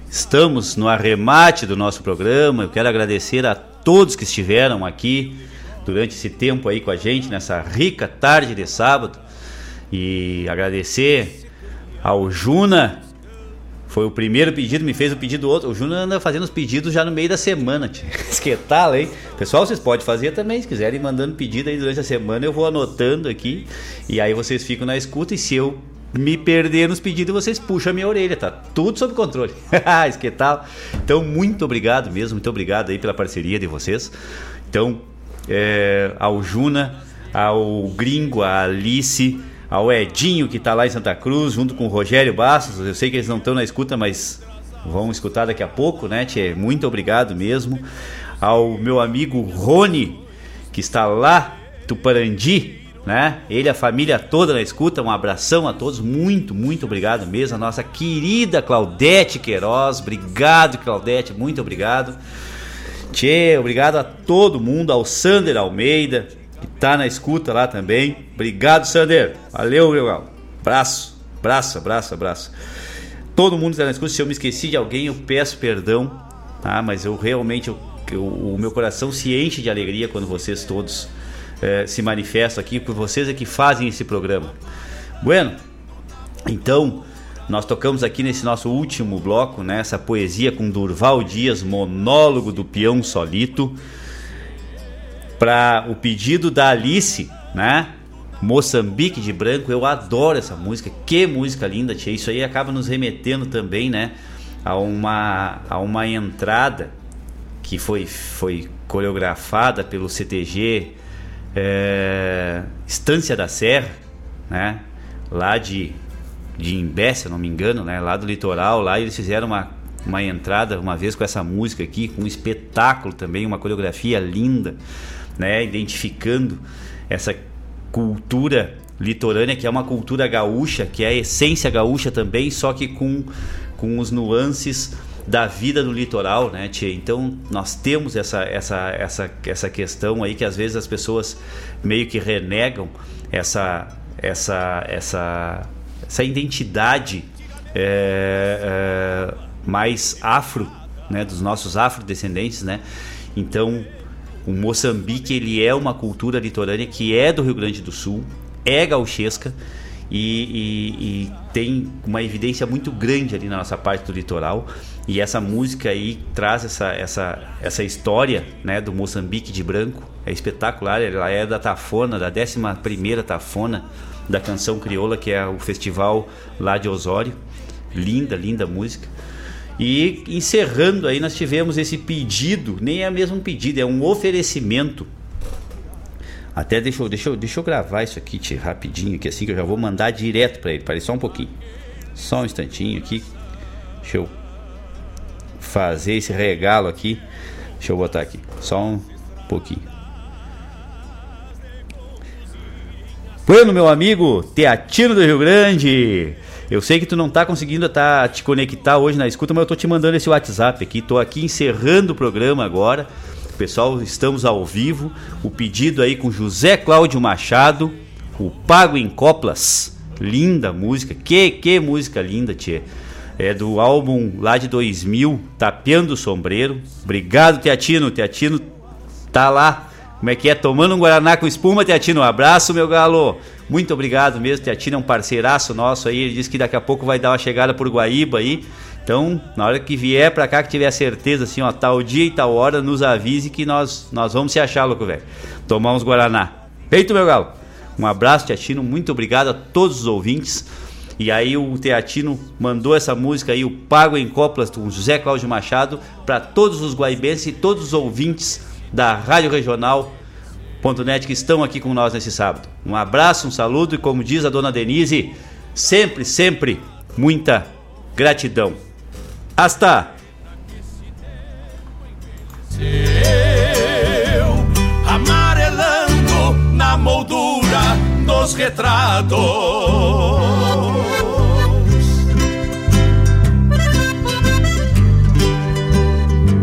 estamos no arremate do nosso programa. Eu quero agradecer a todos que estiveram aqui durante esse tempo aí com a gente, nessa rica tarde de sábado. E agradecer ao Juna, foi o primeiro pedido, me fez o pedido outro. O Júnior anda fazendo os pedidos já no meio da semana. Esquetala, hein? Pessoal, vocês podem fazer também, se quiserem, mandando pedido aí durante a semana, eu vou anotando aqui. E aí vocês ficam na escuta. E se eu me perder nos pedidos, vocês puxam a minha orelha, tá? Tudo sob controle. Esquetala. Então, muito obrigado mesmo, muito obrigado aí pela parceria de vocês. Então, é, ao Juna, ao Gringo, a Alice ao Edinho, que está lá em Santa Cruz, junto com o Rogério Bastos. Eu sei que eles não estão na escuta, mas vão escutar daqui a pouco, né, Tchê? Muito obrigado mesmo. Ao meu amigo Rony, que está lá, Tuparandi, né? Ele, a família toda na escuta, um abração a todos, muito, muito obrigado mesmo. A nossa querida Claudete Queiroz, obrigado, Claudete, muito obrigado. Tchê, obrigado a todo mundo, ao Sander Almeida, que tá na escuta lá também. Obrigado, Sander. Valeu, meu galo. Braço, braço, abraço, abraço. Todo mundo está na escuta. Se eu me esqueci de alguém, eu peço perdão, tá? Mas eu realmente, eu, eu, o meu coração se enche de alegria quando vocês todos é, se manifestam aqui, por vocês é que fazem esse programa. Bueno, então, nós tocamos aqui nesse nosso último bloco, né? Essa poesia com Durval Dias, monólogo do peão solito para o pedido da Alice, né? Moçambique de Branco, eu adoro essa música, que música linda, tia. Isso aí acaba nos remetendo também, né, a uma, a uma entrada que foi, foi coreografada pelo CTG é, Estância da Serra, né, lá de, de Imbé, se eu não me engano, né, lá do litoral, lá eles fizeram uma, uma entrada uma vez com essa música aqui, com um espetáculo também, uma coreografia linda né, identificando essa cultura litorânea, que é uma cultura gaúcha, que é a essência gaúcha também, só que com, com os nuances da vida do litoral, né, tia? Então nós temos essa, essa, essa, essa questão aí que às vezes as pessoas meio que renegam essa, essa, essa, essa identidade é, é, mais afro, né, dos nossos afrodescendentes, né? Então o Moçambique ele é uma cultura litorânea que é do Rio Grande do Sul, é gauchesca e, e, e, tem uma evidência muito grande ali na nossa parte do litoral. E essa música aí traz essa, essa, essa história né, do Moçambique de branco. É espetacular, ela é da Tafona, da 11 Tafona da canção crioula, que é o festival lá de Osório. Linda, linda música. E encerrando aí, nós tivemos esse pedido, nem é mesmo um pedido, é um oferecimento. Até deixa eu, deixa eu, deixa eu gravar isso aqui rapidinho, que assim que eu já vou mandar direto para ele. Parei só um pouquinho. Só um instantinho aqui. Deixa eu fazer esse regalo aqui. Deixa eu botar aqui. Só um pouquinho. Bueno, meu amigo Teatino do Rio Grande. Eu sei que tu não tá conseguindo tá, te conectar hoje na escuta, mas eu tô te mandando esse WhatsApp aqui. Tô aqui encerrando o programa agora. Pessoal, estamos ao vivo. O pedido aí com José Cláudio Machado, o Pago em Coplas. Linda música. Que, que música linda, tia. É do álbum lá de 2000, Tapeando o Sombreiro. Obrigado, Teatino. Teatino tá lá. Como é que é? Tomando um Guaraná com espuma, Teatino. Um abraço, meu galo. Muito obrigado mesmo, Teatino é um parceiraço nosso aí, ele disse que daqui a pouco vai dar uma chegada por Guaíba aí. Então, na hora que vier pra cá, que tiver certeza, assim, ó, tal dia e tal hora, nos avise que nós, nós vamos se achar, louco, velho. Tomar uns Guaraná. Feito, meu galo. Um abraço, Teatino. Muito obrigado a todos os ouvintes. E aí o Teatino mandou essa música aí, o Pago em Coplas, com José Cláudio Machado, para todos os guaibenses e todos os ouvintes da Rádio Regional Net que estão aqui com nós nesse sábado. Um abraço, um saludo e como diz a dona Denise, sempre, sempre muita gratidão. Hasta! amarelando na moldura dos retratos